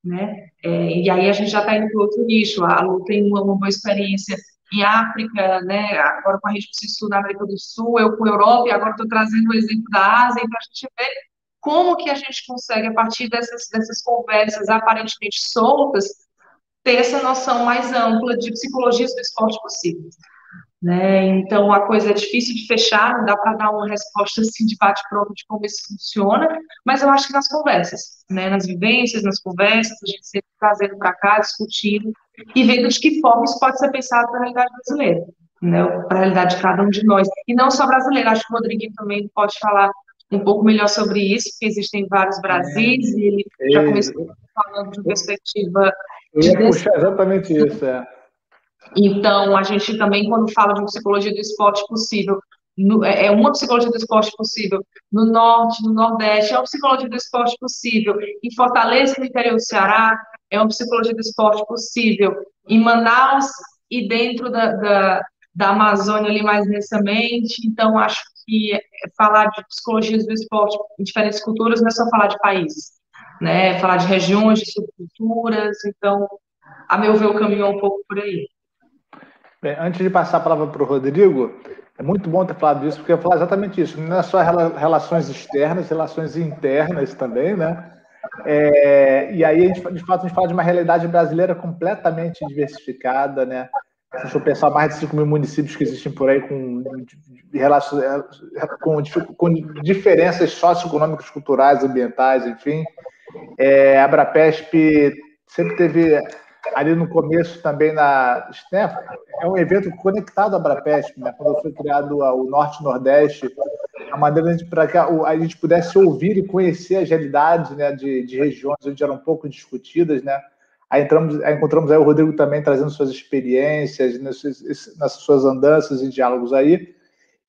né, é, e aí a gente já está indo para outro nicho, a Lu tem uma, uma boa experiência em África, né, agora com a Rede Sul na América do Sul, eu com a Europa, e agora estou trazendo o exemplo da Ásia, para a gente ver como que a gente consegue, a partir dessas, dessas conversas aparentemente soltas, ter essa noção mais ampla de psicologias do esporte possível. Né? Então, a coisa é difícil de fechar, não dá para dar uma resposta assim de bate-pronto de como isso funciona, mas eu acho que nas conversas, né? nas vivências, nas conversas, a gente sempre trazendo para cá, discutindo e vendo de que forma isso pode ser pensado para a realidade brasileira, né? para a realidade de cada um de nós. E não só brasileiro, acho que o Rodriguinho também pode falar um pouco melhor sobre isso, porque existem vários Brasis, e ele já começou falando de perspectiva. Eu ia puxar exatamente isso, é. Então, a gente também, quando fala de psicologia do esporte possível, no, é, é uma psicologia do esporte possível no norte, no nordeste, é uma psicologia do esporte possível em Fortaleza, no interior do Ceará, é uma psicologia do esporte possível em Manaus e dentro da, da, da Amazônia ali mais intensamente. Então, acho que falar de psicologias do esporte em diferentes culturas não é só falar de países, né? É falar de regiões, de subculturas. Então, a meu ver, o caminho é um pouco por aí. Bem, antes de passar a palavra para o Rodrigo, é muito bom ter falado isso, porque eu falar exatamente isso. Não é só relações externas, relações internas também, né? É, e aí, de fato, a gente fala de uma realidade brasileira completamente diversificada, né? Se eu pensar mais de 5 mil municípios que existem por aí com, com, com diferenças socioeconômicas, culturais, ambientais, enfim. É, a Abrapesp sempre teve ali no começo também na né, é um evento conectado à Abrapesp, né? Quando foi criado o Norte Nordeste, a maneira para que a, gente pudesse ouvir e conhecer as realidades, né, de, de regiões onde eram pouco discutidas, né? Aí, entramos, aí encontramos aí o Rodrigo também trazendo suas experiências, nessas suas andanças e diálogos aí.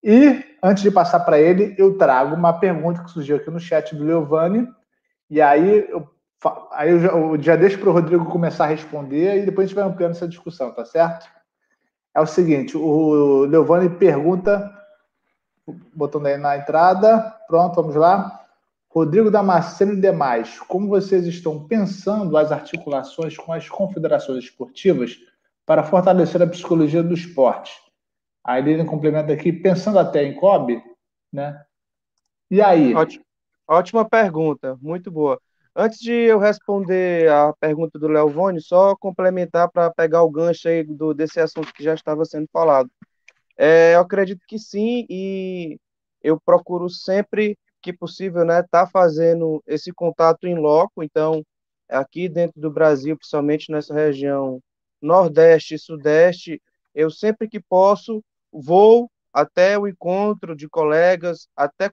E, antes de passar para ele, eu trago uma pergunta que surgiu aqui no chat do Leovani. E aí eu, aí eu já, eu já deixo para o Rodrigo começar a responder e depois a gente vai ampliando essa discussão, tá certo? É o seguinte: o Leovani pergunta, botando aí na entrada, pronto, vamos lá. Rodrigo Damasceno e demais, como vocês estão pensando as articulações com as confederações esportivas para fortalecer a psicologia do esporte? A Irene complementa aqui, pensando até em COB, né? E aí? Ótimo. Ótima pergunta, muito boa. Antes de eu responder a pergunta do Leovone, só complementar para pegar o gancho aí do, desse assunto que já estava sendo falado. É, eu acredito que sim, e eu procuro sempre que possível, né, tá fazendo esse contato em loco, então, aqui dentro do Brasil, principalmente nessa região Nordeste e Sudeste, eu sempre que posso vou até o encontro de colegas, até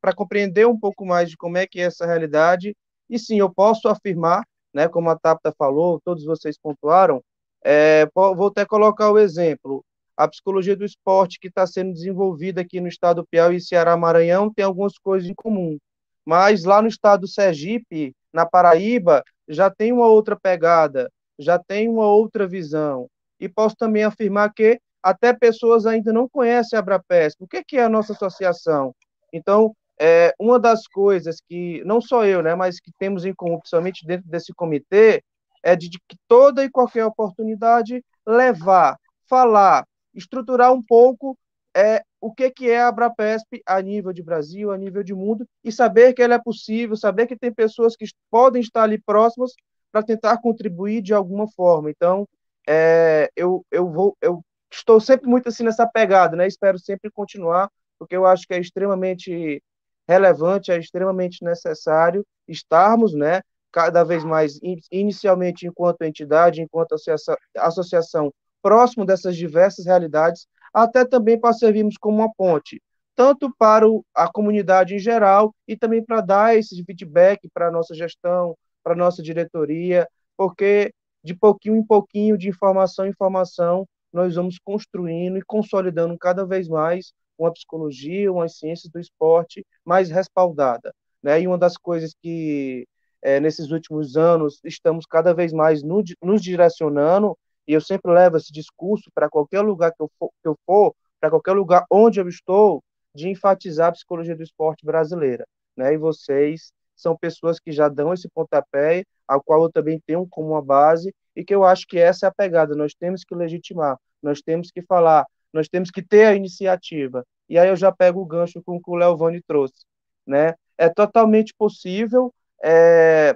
para compreender um pouco mais de como é que é essa realidade, e sim, eu posso afirmar, né, como a Tapta falou, todos vocês pontuaram, é, vou até colocar o exemplo, a psicologia do esporte que está sendo desenvolvida aqui no estado do Piauí e Ceará-Maranhão tem algumas coisas em comum. Mas lá no estado do Sergipe, na Paraíba, já tem uma outra pegada, já tem uma outra visão. E posso também afirmar que até pessoas ainda não conhecem a Abrapesp. O que é a nossa associação? Então, é, uma das coisas que, não só eu, né, mas que temos em comum, principalmente dentro desse comitê, é de, de que toda e qualquer oportunidade levar, falar, estruturar um pouco é, o que, que é a Abrapesp a nível de Brasil, a nível de mundo, e saber que ela é possível, saber que tem pessoas que podem estar ali próximas para tentar contribuir de alguma forma. Então, é, eu, eu, vou, eu estou sempre muito assim nessa pegada, né? Espero sempre continuar, porque eu acho que é extremamente relevante, é extremamente necessário estarmos, né, cada vez mais, inicialmente enquanto entidade, enquanto associação, associação próximo dessas diversas realidades, até também para servirmos como uma ponte, tanto para a comunidade em geral e também para dar esse feedback para a nossa gestão, para a nossa diretoria, porque de pouquinho em pouquinho, de informação em informação, nós vamos construindo e consolidando cada vez mais uma psicologia, uma ciência do esporte mais respaldada. Né? E uma das coisas que, é, nesses últimos anos, estamos cada vez mais no, nos direcionando, e eu sempre levo esse discurso para qualquer lugar que eu for, que eu for para qualquer lugar onde eu estou, de enfatizar a psicologia do esporte brasileira. Né? E vocês são pessoas que já dão esse pontapé, ao qual eu também tenho como uma base, e que eu acho que essa é a pegada. Nós temos que legitimar, nós temos que falar, nós temos que ter a iniciativa. E aí eu já pego o gancho com o que o Leovani trouxe. Né? É totalmente possível. É,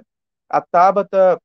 a Tabata,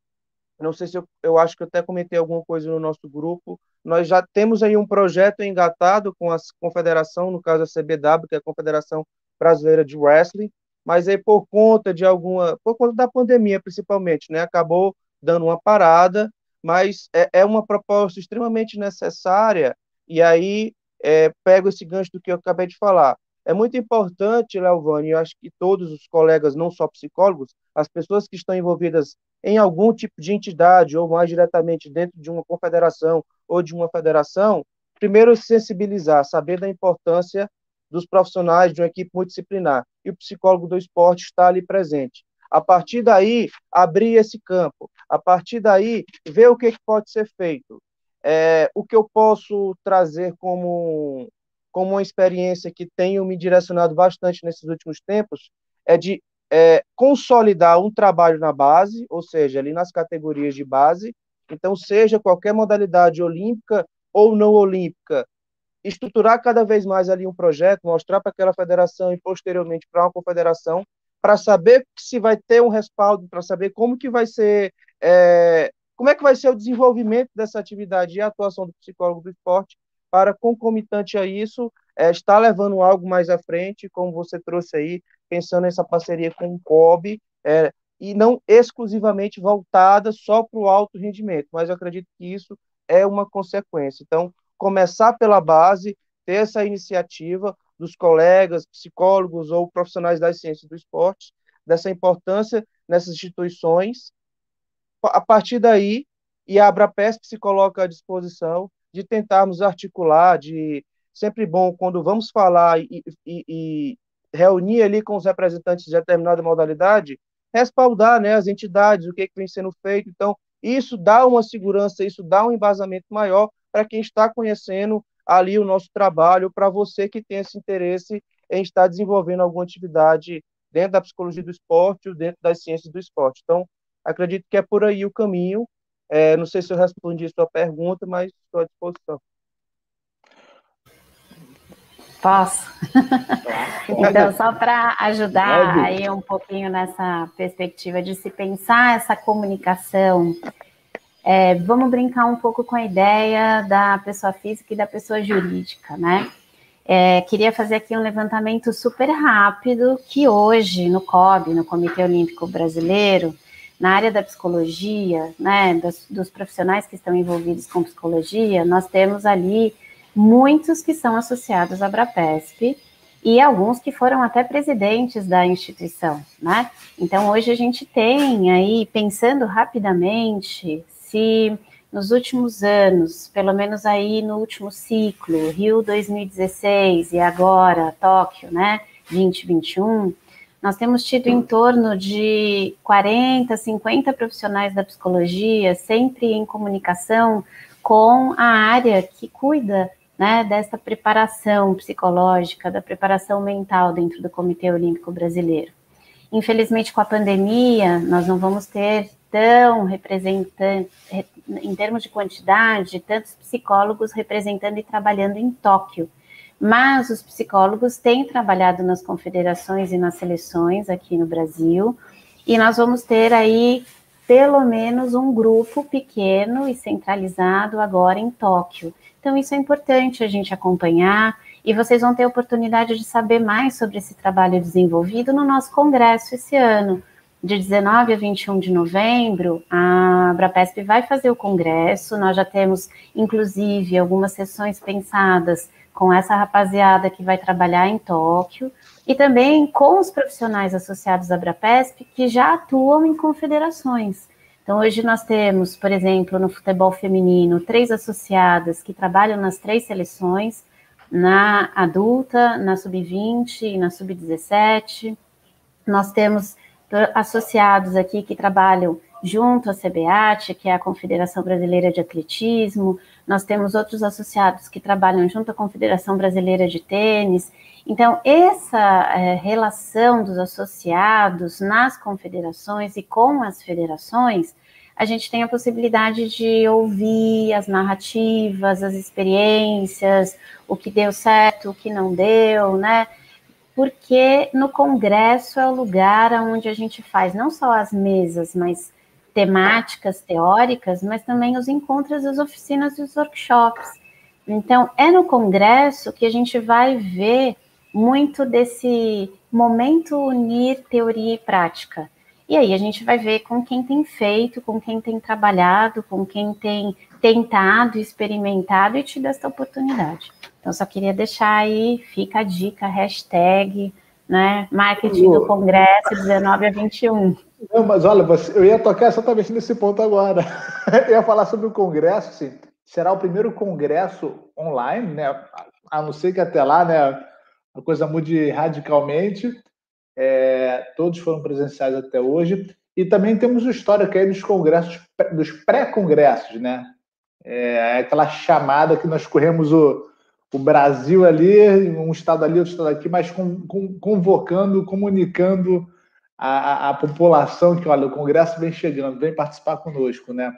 não sei se eu, eu acho que eu até comentei alguma coisa no nosso grupo, nós já temos aí um projeto engatado com a confederação, no caso a CBW, que é a Confederação Brasileira de Wrestling, mas aí por conta de alguma, por conta da pandemia principalmente, né, acabou dando uma parada, mas é, é uma proposta extremamente necessária. E aí é, pego esse gancho do que eu acabei de falar. É muito importante, Leovani, eu acho que todos os colegas, não só psicólogos, as pessoas que estão envolvidas em algum tipo de entidade, ou mais diretamente dentro de uma confederação ou de uma federação, primeiro sensibilizar, saber da importância dos profissionais de uma equipe multidisciplinar. E o psicólogo do esporte está ali presente. A partir daí, abrir esse campo. A partir daí, ver o que pode ser feito. É, o que eu posso trazer como, como uma experiência que tenho me direcionado bastante nesses últimos tempos é de é, consolidar um trabalho na base, ou seja, ali nas categorias de base. Então, seja qualquer modalidade olímpica ou não olímpica, estruturar cada vez mais ali um projeto, mostrar para aquela federação e posteriormente para uma confederação, para saber se vai ter um respaldo, para saber como que vai ser é, como é que vai ser o desenvolvimento dessa atividade e a atuação do psicólogo do esporte para, concomitante a isso, é, estar levando algo mais à frente, como você trouxe aí, pensando nessa parceria com o COB, é, e não exclusivamente voltada só para o alto rendimento, mas eu acredito que isso é uma consequência. Então, começar pela base, ter essa iniciativa dos colegas, psicólogos ou profissionais das ciências do esporte, dessa importância nessas instituições, a partir daí, e a Abrapesp se coloca à disposição de tentarmos articular, de sempre bom quando vamos falar e, e, e reunir ali com os representantes de determinada modalidade, respaldar né, as entidades, o que, é que vem sendo feito. Então, isso dá uma segurança, isso dá um embasamento maior para quem está conhecendo ali o nosso trabalho, para você que tem esse interesse em estar desenvolvendo alguma atividade dentro da psicologia do esporte ou dentro das ciências do esporte. Então, Acredito que é por aí o caminho. É, não sei se eu respondi a sua pergunta, mas estou à disposição. Posso? então, só para ajudar aí um pouquinho nessa perspectiva de se pensar essa comunicação, é, vamos brincar um pouco com a ideia da pessoa física e da pessoa jurídica, né? É, queria fazer aqui um levantamento super rápido que hoje no COB, no Comitê Olímpico Brasileiro, na área da psicologia, né, dos, dos, profissionais que estão envolvidos com psicologia, nós temos ali muitos que são associados à Brapesp e alguns que foram até presidentes da instituição, né? Então hoje a gente tem aí, pensando rapidamente, se nos últimos anos, pelo menos aí no último ciclo, Rio 2016 e agora Tóquio, né, 2021, nós temos tido em torno de 40, 50 profissionais da psicologia, sempre em comunicação com a área que cuida né, dessa preparação psicológica, da preparação mental dentro do Comitê Olímpico Brasileiro. Infelizmente, com a pandemia, nós não vamos ter tão representante, em termos de quantidade, tantos psicólogos representando e trabalhando em Tóquio. Mas os psicólogos têm trabalhado nas confederações e nas seleções aqui no Brasil, e nós vamos ter aí pelo menos um grupo pequeno e centralizado agora em Tóquio. Então, isso é importante a gente acompanhar e vocês vão ter a oportunidade de saber mais sobre esse trabalho desenvolvido no nosso congresso esse ano. De 19 a 21 de novembro, a Abrapesp vai fazer o congresso. Nós já temos, inclusive, algumas sessões pensadas com essa rapaziada que vai trabalhar em Tóquio e também com os profissionais associados à Abrapesp que já atuam em confederações. Então, hoje nós temos, por exemplo, no futebol feminino, três associadas que trabalham nas três seleções, na adulta, na sub-20 e na sub-17. Nós temos associados aqui que trabalham junto à CBAT, que é a Confederação Brasileira de Atletismo, nós temos outros associados que trabalham junto à Confederação Brasileira de Tênis. Então, essa é, relação dos associados nas confederações e com as federações, a gente tem a possibilidade de ouvir as narrativas, as experiências, o que deu certo, o que não deu, né? Porque no congresso é o lugar onde a gente faz não só as mesas, mas temáticas teóricas, mas também os encontros, as oficinas e os workshops. Então, é no congresso que a gente vai ver muito desse momento unir teoria e prática. E aí a gente vai ver com quem tem feito, com quem tem trabalhado, com quem tem tentado, experimentado e tido essa oportunidade. Então, só queria deixar aí, fica a dica, hashtag, né, marketing do congresso 19 a 21. Não, mas olha, eu ia tocar exatamente nesse ponto agora. Eu ia falar sobre o congresso, assim, será o primeiro congresso online, né? A não ser que até lá, né, a coisa mude radicalmente. É, todos foram presenciais até hoje. E também temos o histórico aí dos congressos, dos pré-congressos, né? É aquela chamada que nós corremos o, o Brasil ali, um estado ali, outro estado aqui, mas com, com, convocando, comunicando a, a, população que, olha, o Congresso vem chegando, vem participar conosco, né?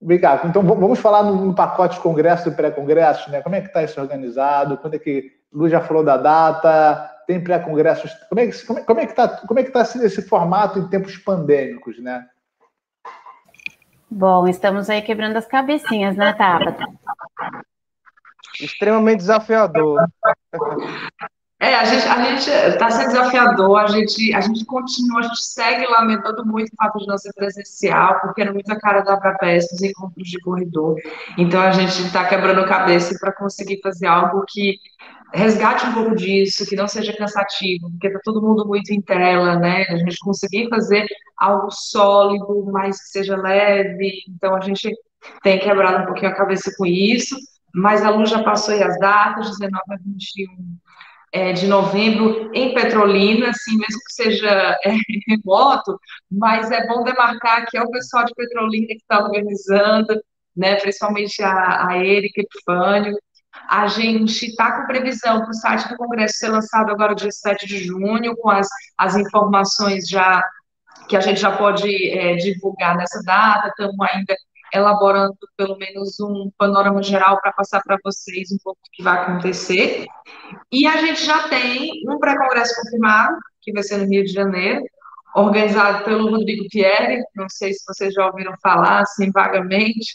Vem cá, então vamos falar no, no pacote Congresso e pré-congresso, né? Como é que está isso organizado? Quando é que Lu já falou da data? Tem pré-congressos? Como é que como é, como é que está como é que tá esse formato em tempos pandêmicos, né? Bom, estamos aí quebrando as cabecinhas, né, Tabata? Extremamente desafiador. É, a gente a gente está sendo desafiador, a gente a gente continua, a gente segue lamentando muito o fato de não ser presencial, porque era muita cara da Abrapes, os encontros de corredor. Então a gente está quebrando cabeça para conseguir fazer algo que resgate um pouco disso, que não seja cansativo, porque está todo mundo muito em tela, né? A gente conseguir fazer algo sólido, mas que seja leve. Então a gente tem quebrado um pouquinho a cabeça com isso, mas a luz já passou aí as datas, 19 a 21 é, de novembro em Petrolina, assim, mesmo que seja é, remoto, mas é bom demarcar que é o pessoal de Petrolina que está organizando, né, principalmente a, a Erika Epifânio. A gente está com previsão para o site do Congresso ser lançado agora dia 7 de junho, com as, as informações já que a gente já pode é, divulgar nessa data, estamos ainda elaborando pelo menos um panorama geral para passar para vocês um pouco do que vai acontecer. E a gente já tem um pré-congresso confirmado, que vai ser no Rio de Janeiro, organizado pelo Rodrigo Pierre, não sei se vocês já ouviram falar, assim, vagamente.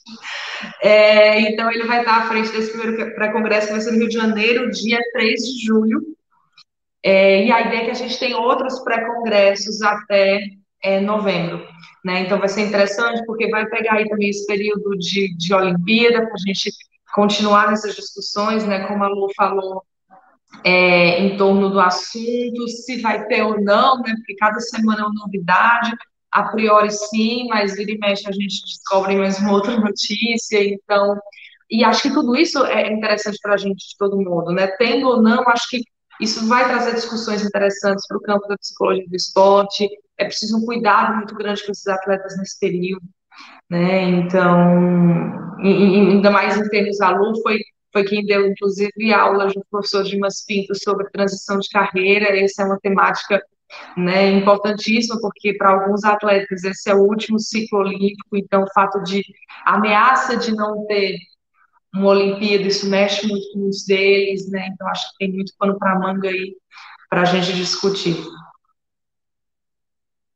É, então, ele vai estar à frente desse primeiro pré-congresso, que vai ser no Rio de Janeiro, dia 3 de julho. É, e a ideia é que a gente tem outros pré-congressos até é, novembro. Né? Então vai ser interessante porque vai pegar aí também esse período de, de Olimpíada para a gente continuar nessas discussões, né? Como a Lu falou, é, em torno do assunto, se vai ter ou não, né? Porque cada semana é uma novidade. A priori sim, mas vira e mexe a gente descobre mais uma outra notícia, então. E acho que tudo isso é interessante para a gente, de todo mundo, né? Tendo ou não, acho que isso vai trazer discussões interessantes para o campo da psicologia do esporte, é preciso um cuidado muito grande com esses atletas nesse período, né? Então, ainda mais em termos da Lu, foi, foi quem deu, inclusive, aula junto com o professor Dimas Pinto sobre transição de carreira. Essa é uma temática né, importantíssima, porque para alguns atletas esse é o último ciclo olímpico, então o fato de ameaça de não ter uma Olimpíada, isso mexe muito com os deles, né? Então acho que tem muito pano para manga aí para a gente discutir.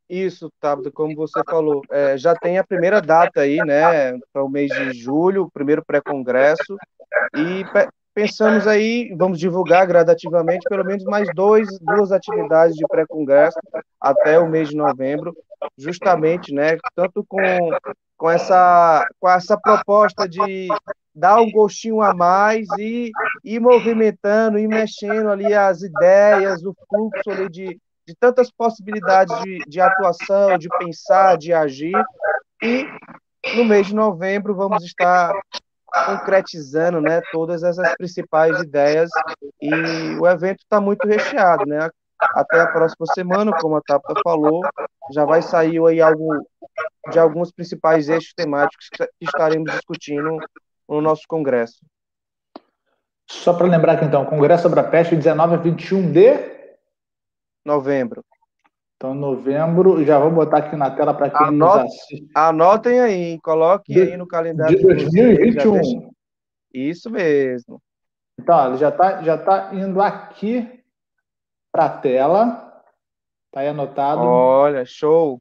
Isso, Tabata, como você falou, é, já tem a primeira data aí, né, para o mês de julho, o primeiro pré-congresso, e pensamos aí, vamos divulgar gradativamente pelo menos mais dois, duas atividades de pré-congresso até o mês de novembro, justamente, né, tanto com, com, essa, com essa proposta de dar um gostinho a mais e ir movimentando, e mexendo ali as ideias, o fluxo ali de, de tantas possibilidades de, de atuação, de pensar, de agir, e no mês de novembro vamos estar concretizando né, todas essas principais ideias e o evento está muito recheado, né? Até a próxima semana, como a Tapa falou, já vai sair aí algo de alguns principais eixos temáticos que estaremos discutindo no nosso congresso. Só para lembrar que então, Congresso Abrapeste, 19 a 21 de novembro. Então, novembro, já vou botar aqui na tela para quem Anota, nos assiste. Anotem aí, coloque de, aí no calendário. De 2021. Isso mesmo. Então, já está já tá indo aqui para a tela. Está aí anotado. Olha, show.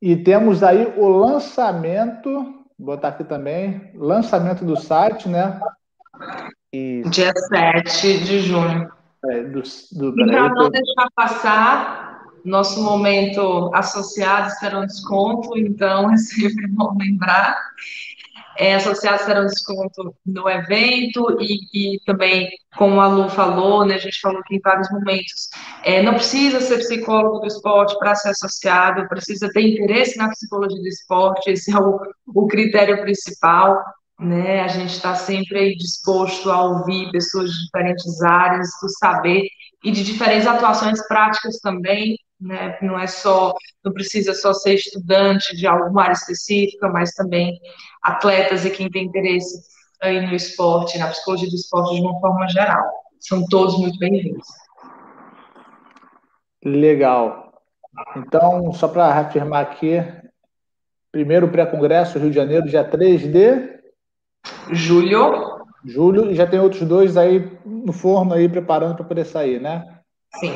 E temos aí o lançamento, botar aqui também, lançamento do site, né? Isso. Dia 7 de junho. É, do, do, e para não deixar passar, nosso momento associados terão desconto, então é sempre bom lembrar. É, associados terão desconto no evento e, e, também, como a Lu falou, né, a gente falou aqui em vários momentos, é, não precisa ser psicólogo do esporte para ser associado, precisa ter interesse na psicologia do esporte, esse é o, o critério principal, né, a gente está sempre disposto a ouvir pessoas de diferentes áreas do saber e de diferentes atuações práticas também, né? Não é só, não precisa só ser estudante de alguma área específica, mas também atletas e quem tem interesse aí no esporte, na psicologia do esporte de uma forma geral. São todos muito bem-vindos. Legal. Então, só para reafirmar aqui, primeiro pré-congresso, Rio de Janeiro, dia 3 de julho. Julho, e já tem outros dois aí no forno aí preparando para poder sair, né? Sim.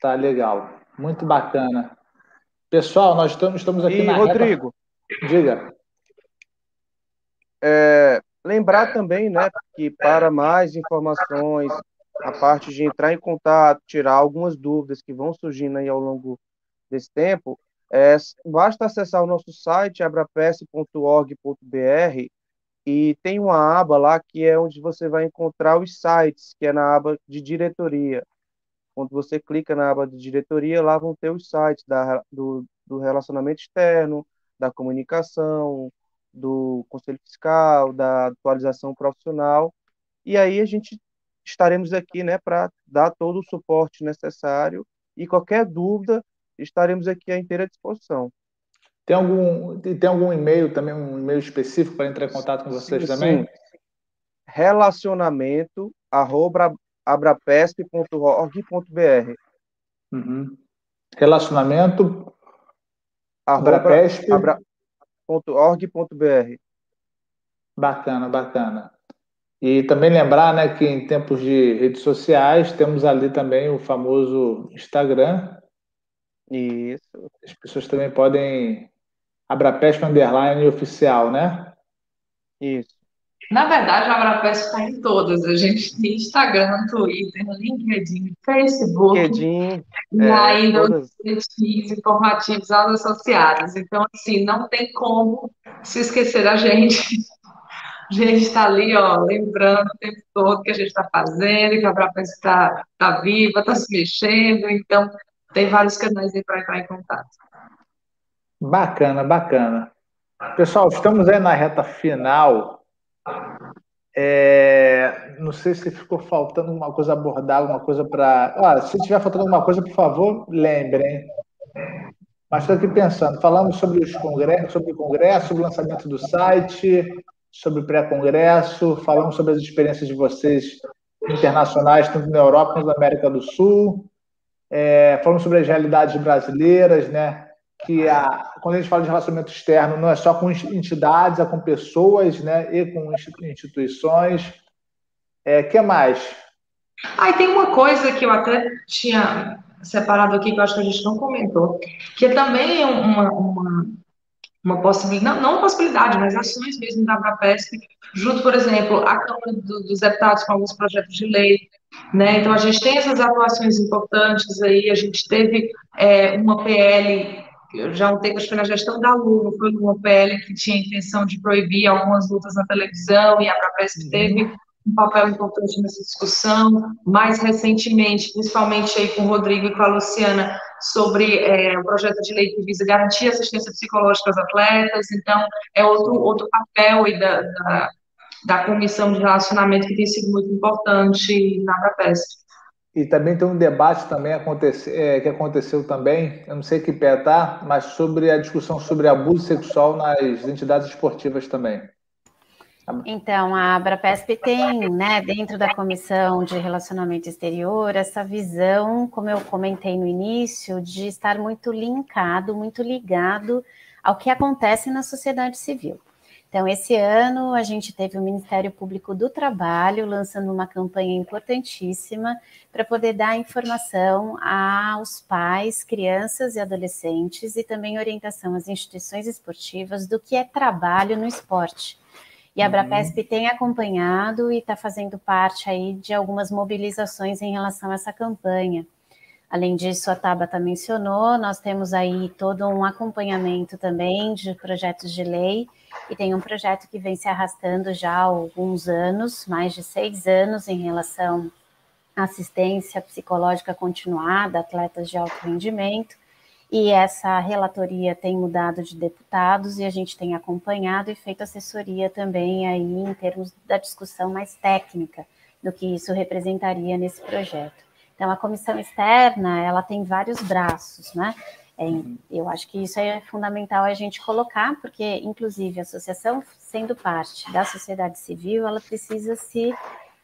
Tá legal. Muito bacana. Pessoal, nós estamos, estamos aqui e, na Rodrigo, reta... diga. É, lembrar também, né, que para mais informações, a parte de entrar em contato, tirar algumas dúvidas que vão surgindo aí ao longo desse tempo, é, basta acessar o nosso site abrapes.org.br e tem uma aba lá que é onde você vai encontrar os sites, que é na aba de diretoria. Quando você clica na aba de diretoria, lá vão ter os sites da, do, do relacionamento externo, da comunicação, do conselho fiscal, da atualização profissional. E aí a gente estaremos aqui né, para dar todo o suporte necessário e qualquer dúvida, estaremos aqui à inteira disposição. Tem algum, tem algum e-mail também, um e-mail específico para entrar em contato com vocês sim, também? Sim. Relacionamento arroba abrapesp.org.br. Uhum. Relacionamento abrapesp.org.br. Bacana, bacana. E também lembrar né, que em tempos de redes sociais temos ali também o famoso Instagram. Isso. As pessoas também podem Abrapesp Underline oficial, né? Isso. Na verdade, a Abrapesp está em todas. A gente tem Instagram, Twitter, LinkedIn, Facebook. LinkedIn. E é, ainda todas... os informativos aos associados. Então, assim, não tem como se esquecer da gente. A gente está ali, ó, lembrando o tempo todo que a gente está fazendo, que a Abrapesp está tá viva, está se mexendo. Então, tem vários canais aí para entrar em contato. Bacana, bacana. Pessoal, estamos aí na reta final. É, não sei se ficou faltando alguma coisa abordar, alguma coisa para. Ah, se tiver faltando alguma coisa, por favor, lembrem. Mas estou aqui pensando, falamos sobre os congressos, sobre o congresso, sobre o lançamento do site, sobre o pré-congresso, falamos sobre as experiências de vocês internacionais, tanto na Europa quanto na América do Sul, é, falamos sobre as realidades brasileiras, né? Que a, quando a gente fala de relacionamento externo, não é só com entidades, é com pessoas, né? E com instituições. É, que mais? Ah, e tem uma coisa que eu até tinha separado aqui, que eu acho que a gente não comentou, que também é uma, uma, uma possibilidade, não, não possibilidade, mas ações mesmo da Abrapesp, junto, por exemplo, a Câmara do, dos Deputados com alguns projetos de lei, né? Então, a gente tem essas atuações importantes aí, a gente teve é, uma PL, já um tempo, acho que na gestão da Lula, foi uma PL que tinha a intenção de proibir algumas lutas na televisão, e a Abrapesp teve um papel importante nessa discussão. Mais recentemente, principalmente aí com o Rodrigo e com a Luciana, sobre é, o projeto de lei que visa garantir assistência psicológica aos atletas. Então, é outro, outro papel aí da, da, da comissão de relacionamento que tem sido muito importante na ABRAPESP. E também tem um debate também acontece, é, que aconteceu também, eu não sei que pé tá, mas sobre a discussão sobre abuso sexual nas entidades esportivas também. Então, a Abrapesp tem, né, dentro da Comissão de Relacionamento Exterior, essa visão, como eu comentei no início, de estar muito linkado, muito ligado ao que acontece na sociedade civil. Então, esse ano a gente teve o Ministério Público do Trabalho lançando uma campanha importantíssima para poder dar informação aos pais, crianças e adolescentes e também orientação às instituições esportivas do que é trabalho no esporte e a Abrapesp uhum. tem acompanhado e está fazendo parte aí de algumas mobilizações em relação a essa campanha. Além disso, a Tabata mencionou, nós temos aí todo um acompanhamento também de projetos de lei, e tem um projeto que vem se arrastando já há alguns anos, mais de seis anos, em relação à assistência psicológica continuada, atletas de alto rendimento, e essa relatoria tem mudado de deputados e a gente tem acompanhado e feito assessoria também aí em termos da discussão mais técnica do que isso representaria nesse projeto. Então, a comissão externa, ela tem vários braços, né? É, eu acho que isso é fundamental a gente colocar, porque, inclusive, a associação, sendo parte da sociedade civil, ela precisa se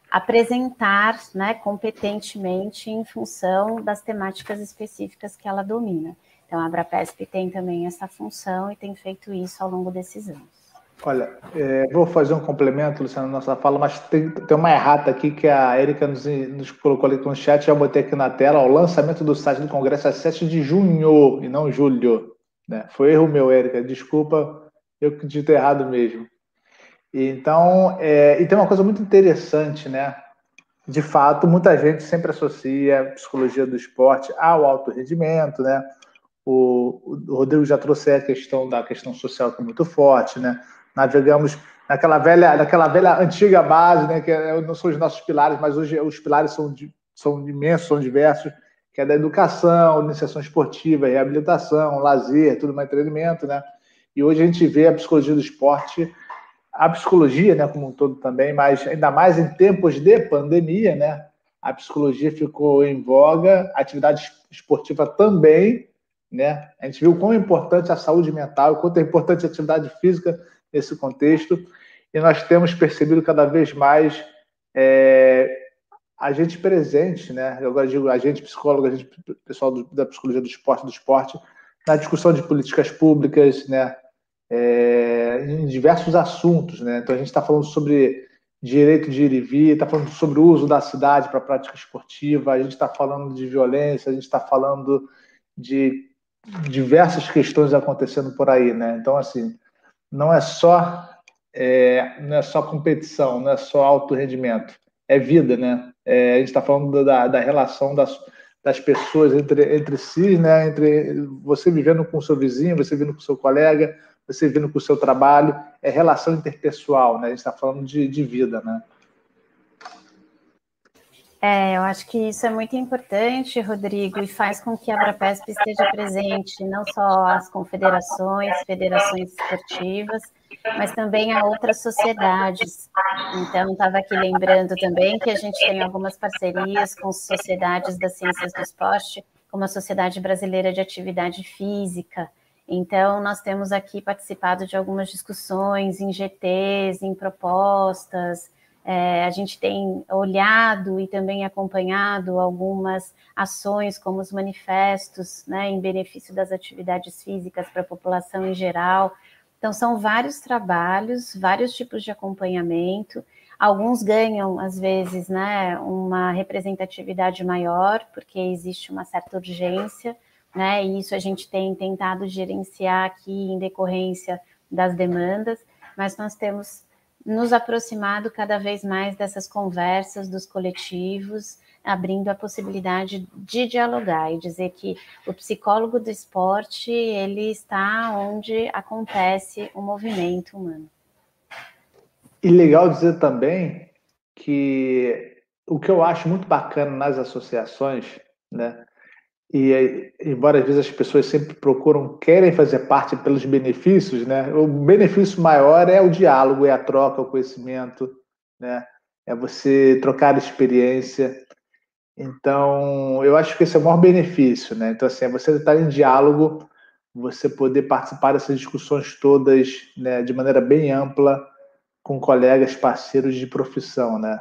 apresentar né, competentemente em função das temáticas específicas que ela domina. Então, a Abrapesp tem também essa função e tem feito isso ao longo desses anos. Olha, é, vou fazer um complemento, Luciano, na nossa fala, mas tem, tem uma errata aqui que a Erika nos, nos colocou ali no chat, já botei aqui na tela, o lançamento do site do Congresso é 7 de junho e não julho. Né? Foi erro meu, Erika, desculpa, eu que dito errado mesmo. Então, é, e tem uma coisa muito interessante, né? De fato, muita gente sempre associa a psicologia do esporte ao alto rendimento, né? O, o Rodrigo já trouxe a questão da questão social que é muito forte, né? Navegamos naquela velha, naquela velha antiga base, né? Que é, não são os nossos pilares, mas hoje os pilares são, são imensos, são diversos, que é da educação, iniciação esportiva, reabilitação, lazer, tudo mais entretenimento, né? E hoje a gente vê a psicologia do esporte, a psicologia, né, como um todo também, mas ainda mais em tempos de pandemia, né? A psicologia ficou em voga, a atividade esportiva também, né? A gente viu quão é importante a saúde mental, quanto é importante a atividade física nesse contexto, e nós temos percebido cada vez mais é, a gente presente, né? Eu digo a gente psicólogo, a gente pessoal do, da psicologia do esporte, do esporte, na discussão de políticas públicas, né? É, em diversos assuntos, né? Então a gente está falando sobre direito de ir e vir, está falando sobre o uso da cidade para prática esportiva, a gente está falando de violência, a gente está falando de diversas questões acontecendo por aí, né? Então, assim, não é só é, não é só competição, não é só alto rendimento, é vida, né? É, a gente está falando da, da relação das, das pessoas entre, entre si, né? Entre você vivendo com o seu vizinho, você vivendo com o seu colega, você vivendo com o seu trabalho, é relação interpessoal, né? A gente está falando de, de vida, né? É, eu acho que isso é muito importante, Rodrigo, e faz com que a Abrapesp esteja presente não só as confederações, federações esportivas, mas também a outras sociedades. Então, estava aqui lembrando também que a gente tem algumas parcerias com sociedades das ciências do esporte, como a Sociedade Brasileira de Atividade Física, Então, nós temos aqui participado de algumas discussões em GTs, em propostas, é, a gente tem olhado e também acompanhado algumas ações, como os manifestos, né, em benefício das atividades físicas para a população em geral. Então, são vários trabalhos, vários tipos de acompanhamento. Alguns ganham, às vezes, né, uma representatividade maior, porque existe uma certa urgência, né, e isso a gente tem tentado gerenciar aqui em decorrência das demandas, mas nós temos nos aproximado cada vez mais dessas conversas dos coletivos, abrindo a possibilidade de dialogar e dizer que o psicólogo do esporte ele está onde acontece o movimento humano. E legal dizer também que o que eu acho muito bacana nas associações, né, e embora às vezes as pessoas sempre procuram, querem fazer parte pelos benefícios, né? O benefício maior é o diálogo, é a troca, o conhecimento, né? É você trocar experiência. Então, eu acho que esse é o maior benefício, né? Então, assim, é você estar em diálogo, você poder participar dessas discussões todas, né, de maneira bem ampla, com colegas, parceiros de profissão, né?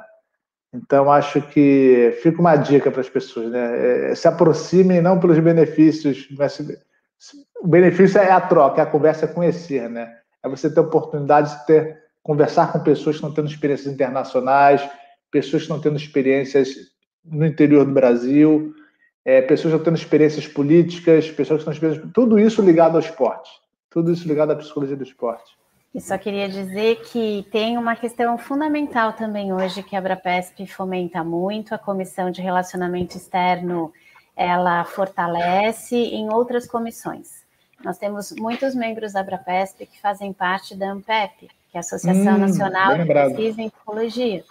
Então, acho que fica uma dica para as pessoas, né? É, se aproximem não pelos benefícios, mas o benefício é a troca, é a conversa, é conhecer, né? É você ter oportunidade de ter, conversar com pessoas que estão tendo experiências internacionais, pessoas que estão tendo experiências no interior do Brasil, é, pessoas que estão tendo experiências políticas, pessoas que estão experiências... Tudo isso ligado ao esporte. Tudo isso ligado à psicologia do esporte. E só queria dizer que tem uma questão fundamental também hoje que a Abrapesp fomenta muito, a Comissão de Relacionamento Externo, ela fortalece em outras comissões. Nós temos muitos membros da Abrapesp que fazem parte da AMPEP, que é a Associação hum, Nacional de Pesquisa em Psicologia.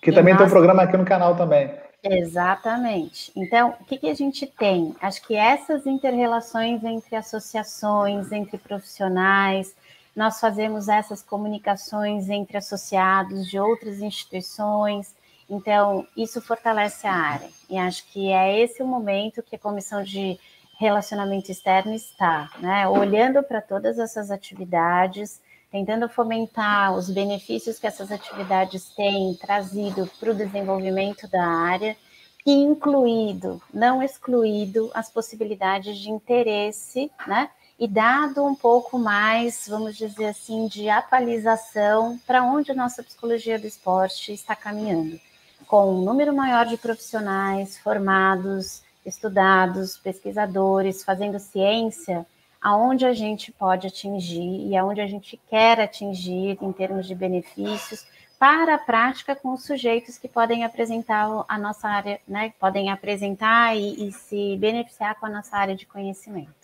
Que e também nós... tem um programa aqui no canal também. Exatamente. Então, o que, que a gente tem? Acho que essas interrelações entre associações, entre profissionais, nós fazemos essas comunicações entre associados de outras instituições. Então, isso fortalece a área. E acho que é esse o momento que a Comissão de Relacionamento Externo está, né? olhando para todas essas atividades, tentando fomentar os benefícios que essas atividades têm trazido para o desenvolvimento da área, e incluído, não excluído, as possibilidades de interesse, né? E dado um pouco mais, vamos dizer assim, de atualização para onde a nossa psicologia do esporte está caminhando, com um número maior de profissionais formados, estudados, pesquisadores, fazendo ciência, aonde a gente pode atingir e aonde a gente quer atingir em termos de benefícios para a prática com os sujeitos que podem apresentar a nossa área, né, podem apresentar e, e se beneficiar com a nossa área de conhecimento.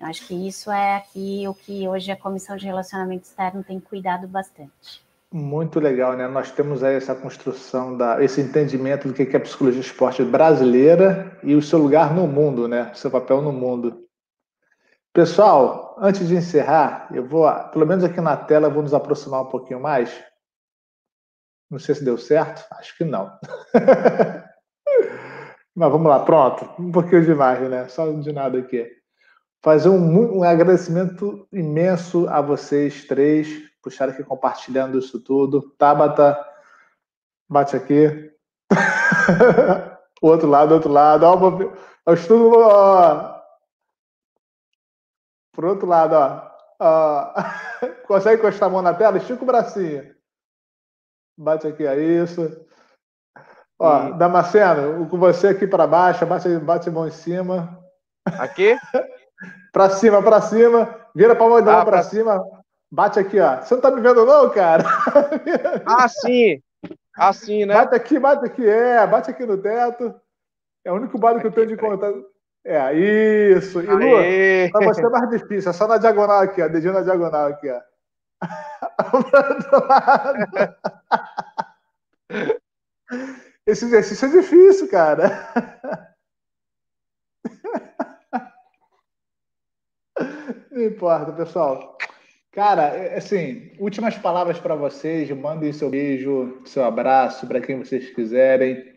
Acho que isso é aqui o que hoje a Comissão de Relacionamento Externo tem cuidado bastante. Muito legal, né? Nós temos aí essa construção, da, esse entendimento do que é a psicologia esporte brasileira e o seu lugar no mundo, né? O seu papel no mundo. Pessoal, antes de encerrar, eu vou, pelo menos aqui na tela, vou nos aproximar um pouquinho mais. Não sei se deu certo, acho que não. Mas vamos lá, pronto. Um pouquinho de imagem, né? Só de nada aqui fazer um, um, agradecimento imenso a vocês três por estarem aqui compartilhando isso tudo. Tabata, bate aqui. o outro lado, outro lado. Ó, eu estudo. Ó. Por outro lado, ó. ó. Consegue encostar a mão na tela? Estica o bracinho. Bate aqui, é isso. Ó, e... Damasceno, com você aqui para baixo, bate, bate a mão em cima. Aqui? Pra cima, pra cima. Vira pra mão ah, pra, cima. Bate aqui, ó. Você não tá me vendo, não, cara? Ah, sim. Assim, né? Bate aqui, bate aqui. É, bate aqui no teto. É o único barulho que eu tenho de contar. É, isso. E, Lu, pra você é mais difícil. É só na diagonal aqui, ó. Dedinho na diagonal aqui, ó. Esse exercício é difícil, cara. Não importa, pessoal. Cara, é, assim, últimas palavras para vocês. Mandem seu beijo, seu abraço para quem vocês quiserem.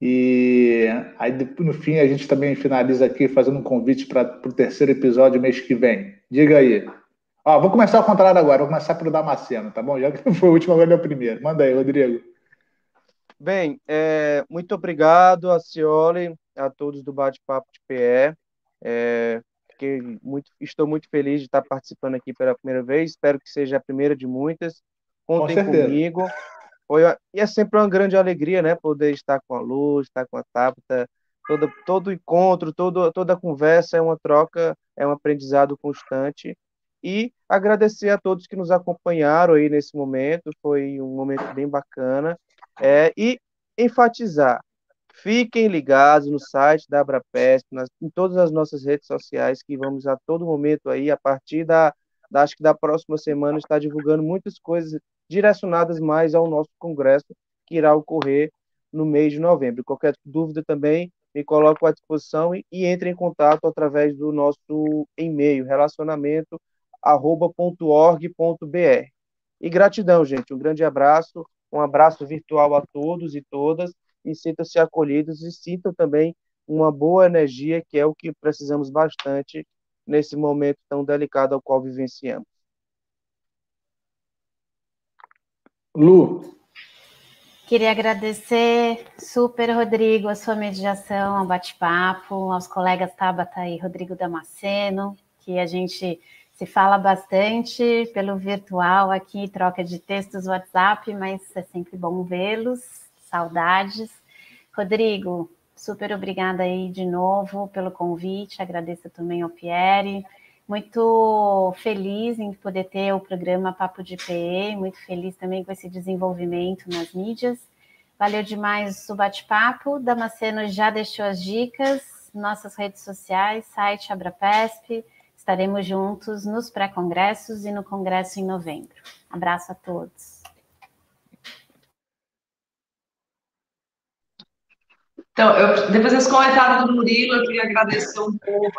E aí no fim a gente também finaliza aqui fazendo um convite para o terceiro episódio mês que vem. Diga aí. Ó, vou começar ao contrário agora, vou começar pelo Damasceno, tá bom? Já que foi o último, agora é o primeiro. Manda aí, Rodrigo. Bem, é, muito obrigado a Cioli, a todos do Bate-Papo de PE. É, muito, estou muito feliz de estar participando aqui pela primeira vez. Espero que seja a primeira de muitas. Contem Com comigo. Foi, e é sempre uma grande alegria, né? Poder estar com a Luz, estar com a Tabata. Todo, todo encontro, todo, toda conversa é uma troca, é um aprendizado constante. E agradecer a todos que nos acompanharam aí nesse momento. Foi um momento bem bacana. É, e enfatizar Fiquem ligados no site da Abrapesp, nas, em todas as nossas redes sociais, que vamos a todo momento aí, a partir da, da, acho que da próxima semana, estar divulgando muitas coisas direcionadas mais ao nosso congresso, que irá ocorrer no mês de novembro. Qualquer dúvida também, me coloco à disposição e, e entre em contato através do nosso e-mail, relacionamento.org.br. E gratidão, gente. Um grande abraço, um abraço virtual a todos e todas e sintam-se acolhidos e sintam também uma boa energia, que é o que precisamos bastante nesse momento tão delicado ao qual vivenciamos. Lu. Queria agradecer super, Rodrigo, a sua mediação, ao bate-papo, aos colegas Tabata e Rodrigo Damasceno, que a gente se fala bastante pelo virtual aqui, troca de textos WhatsApp, mas é sempre bom vê-los, saudades. Rodrigo, super obrigada aí de novo pelo convite, agradeço também ao Pierre. Muito feliz em poder ter o programa Papo de PE, muito feliz também com esse desenvolvimento nas mídias. Valeu demais o bate-papo. Damasceno já deixou as dicas, nossas redes sociais, site Abrapesp. Estaremos juntos nos pré-congressos e no congresso em novembro. Abraço a todos. Então, eu, depois desse comentário do Murilo, eu queria agradecer um pouco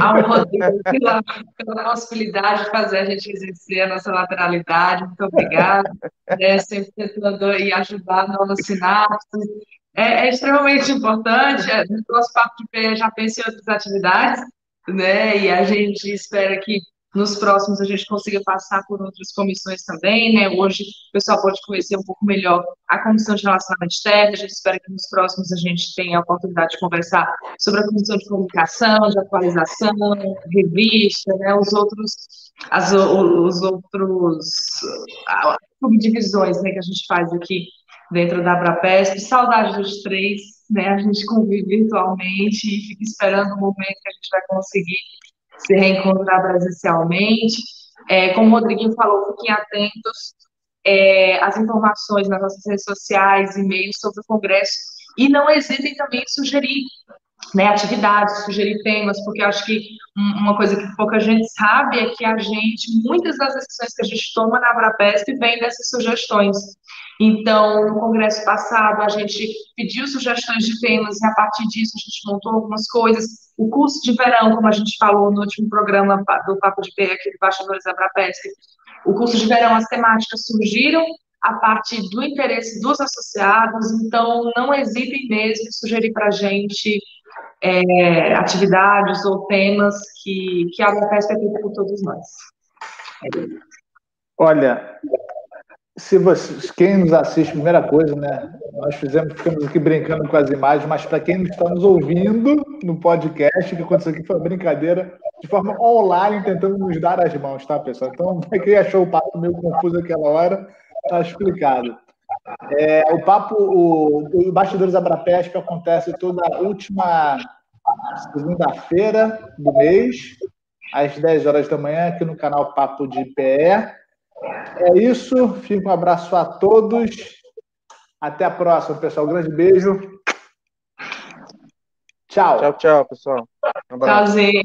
ao Rodrigo pela, pela possibilidade de fazer a gente exercer a nossa lateralidade. Muito obrigada. É, sempre tentando e ajudar novas sinapses. É, é, extremamente importante. É, no nosso papo de pé já pensa em outras atividades, né? E a gente espera que nos próximos a gente consiga passar por outras comissões também, né? Hoje o pessoal pode conhecer um pouco melhor a comissão de relacionamento externo, a gente espera que nos próximos a gente tenha a oportunidade de conversar sobre a comissão de comunicação, de atualização, revista, né? Os outros, as, os outros subdivisões, né, que a gente faz aqui dentro da Abrapesp. Saudade dos três, né? A gente convive virtualmente e fica esperando o momento que a gente vai conseguir se reencontrar presencialmente. É, como o Rodriguinho falou, fiquem atentos é, às informações nas nossas redes sociais, e-mails sobre o Congresso, e não hesitem também em sugerir né, atividades, sugerir temas, porque acho que uma coisa que pouca gente sabe é que a gente, muitas das decisões que a gente toma na Abrapesp vêm dessas sugestões. Então, no congresso passado, a gente pediu sugestões de temas e a partir disso a gente montou algumas coisas. O curso de verão, como a gente falou no último programa do Papo de Pé aqui do Bastidores Abrapesp, o curso de verão, as temáticas surgiram a partir do interesse dos associados, então não hesitem mesmo em sugerir para a gente é, atividades ou temas que, que a Abrapesp é feita por todos nós. Olha, se vocês, quem nos assiste, primeira coisa, né? Nós fizemos, ficamos aqui brincando com as imagens, mas para quem está nos ouvindo no podcast, o que aconteceu aqui foi uma brincadeira de forma online, tentando nos dar as mãos, tá, pessoal? Então, quem achou o papo meio confuso aquela hora, está explicado. É, o papo, o, o Bastidores Abrapesp acontece toda última segunda-feira do mês, às 10 horas da manhã, aqui no canal Papo de PE. É isso. Fica um abraço a todos. Até a próxima, pessoal. Um grande beijo. Tchau. Tchau, tchau, pessoal. Um Tchauzinho.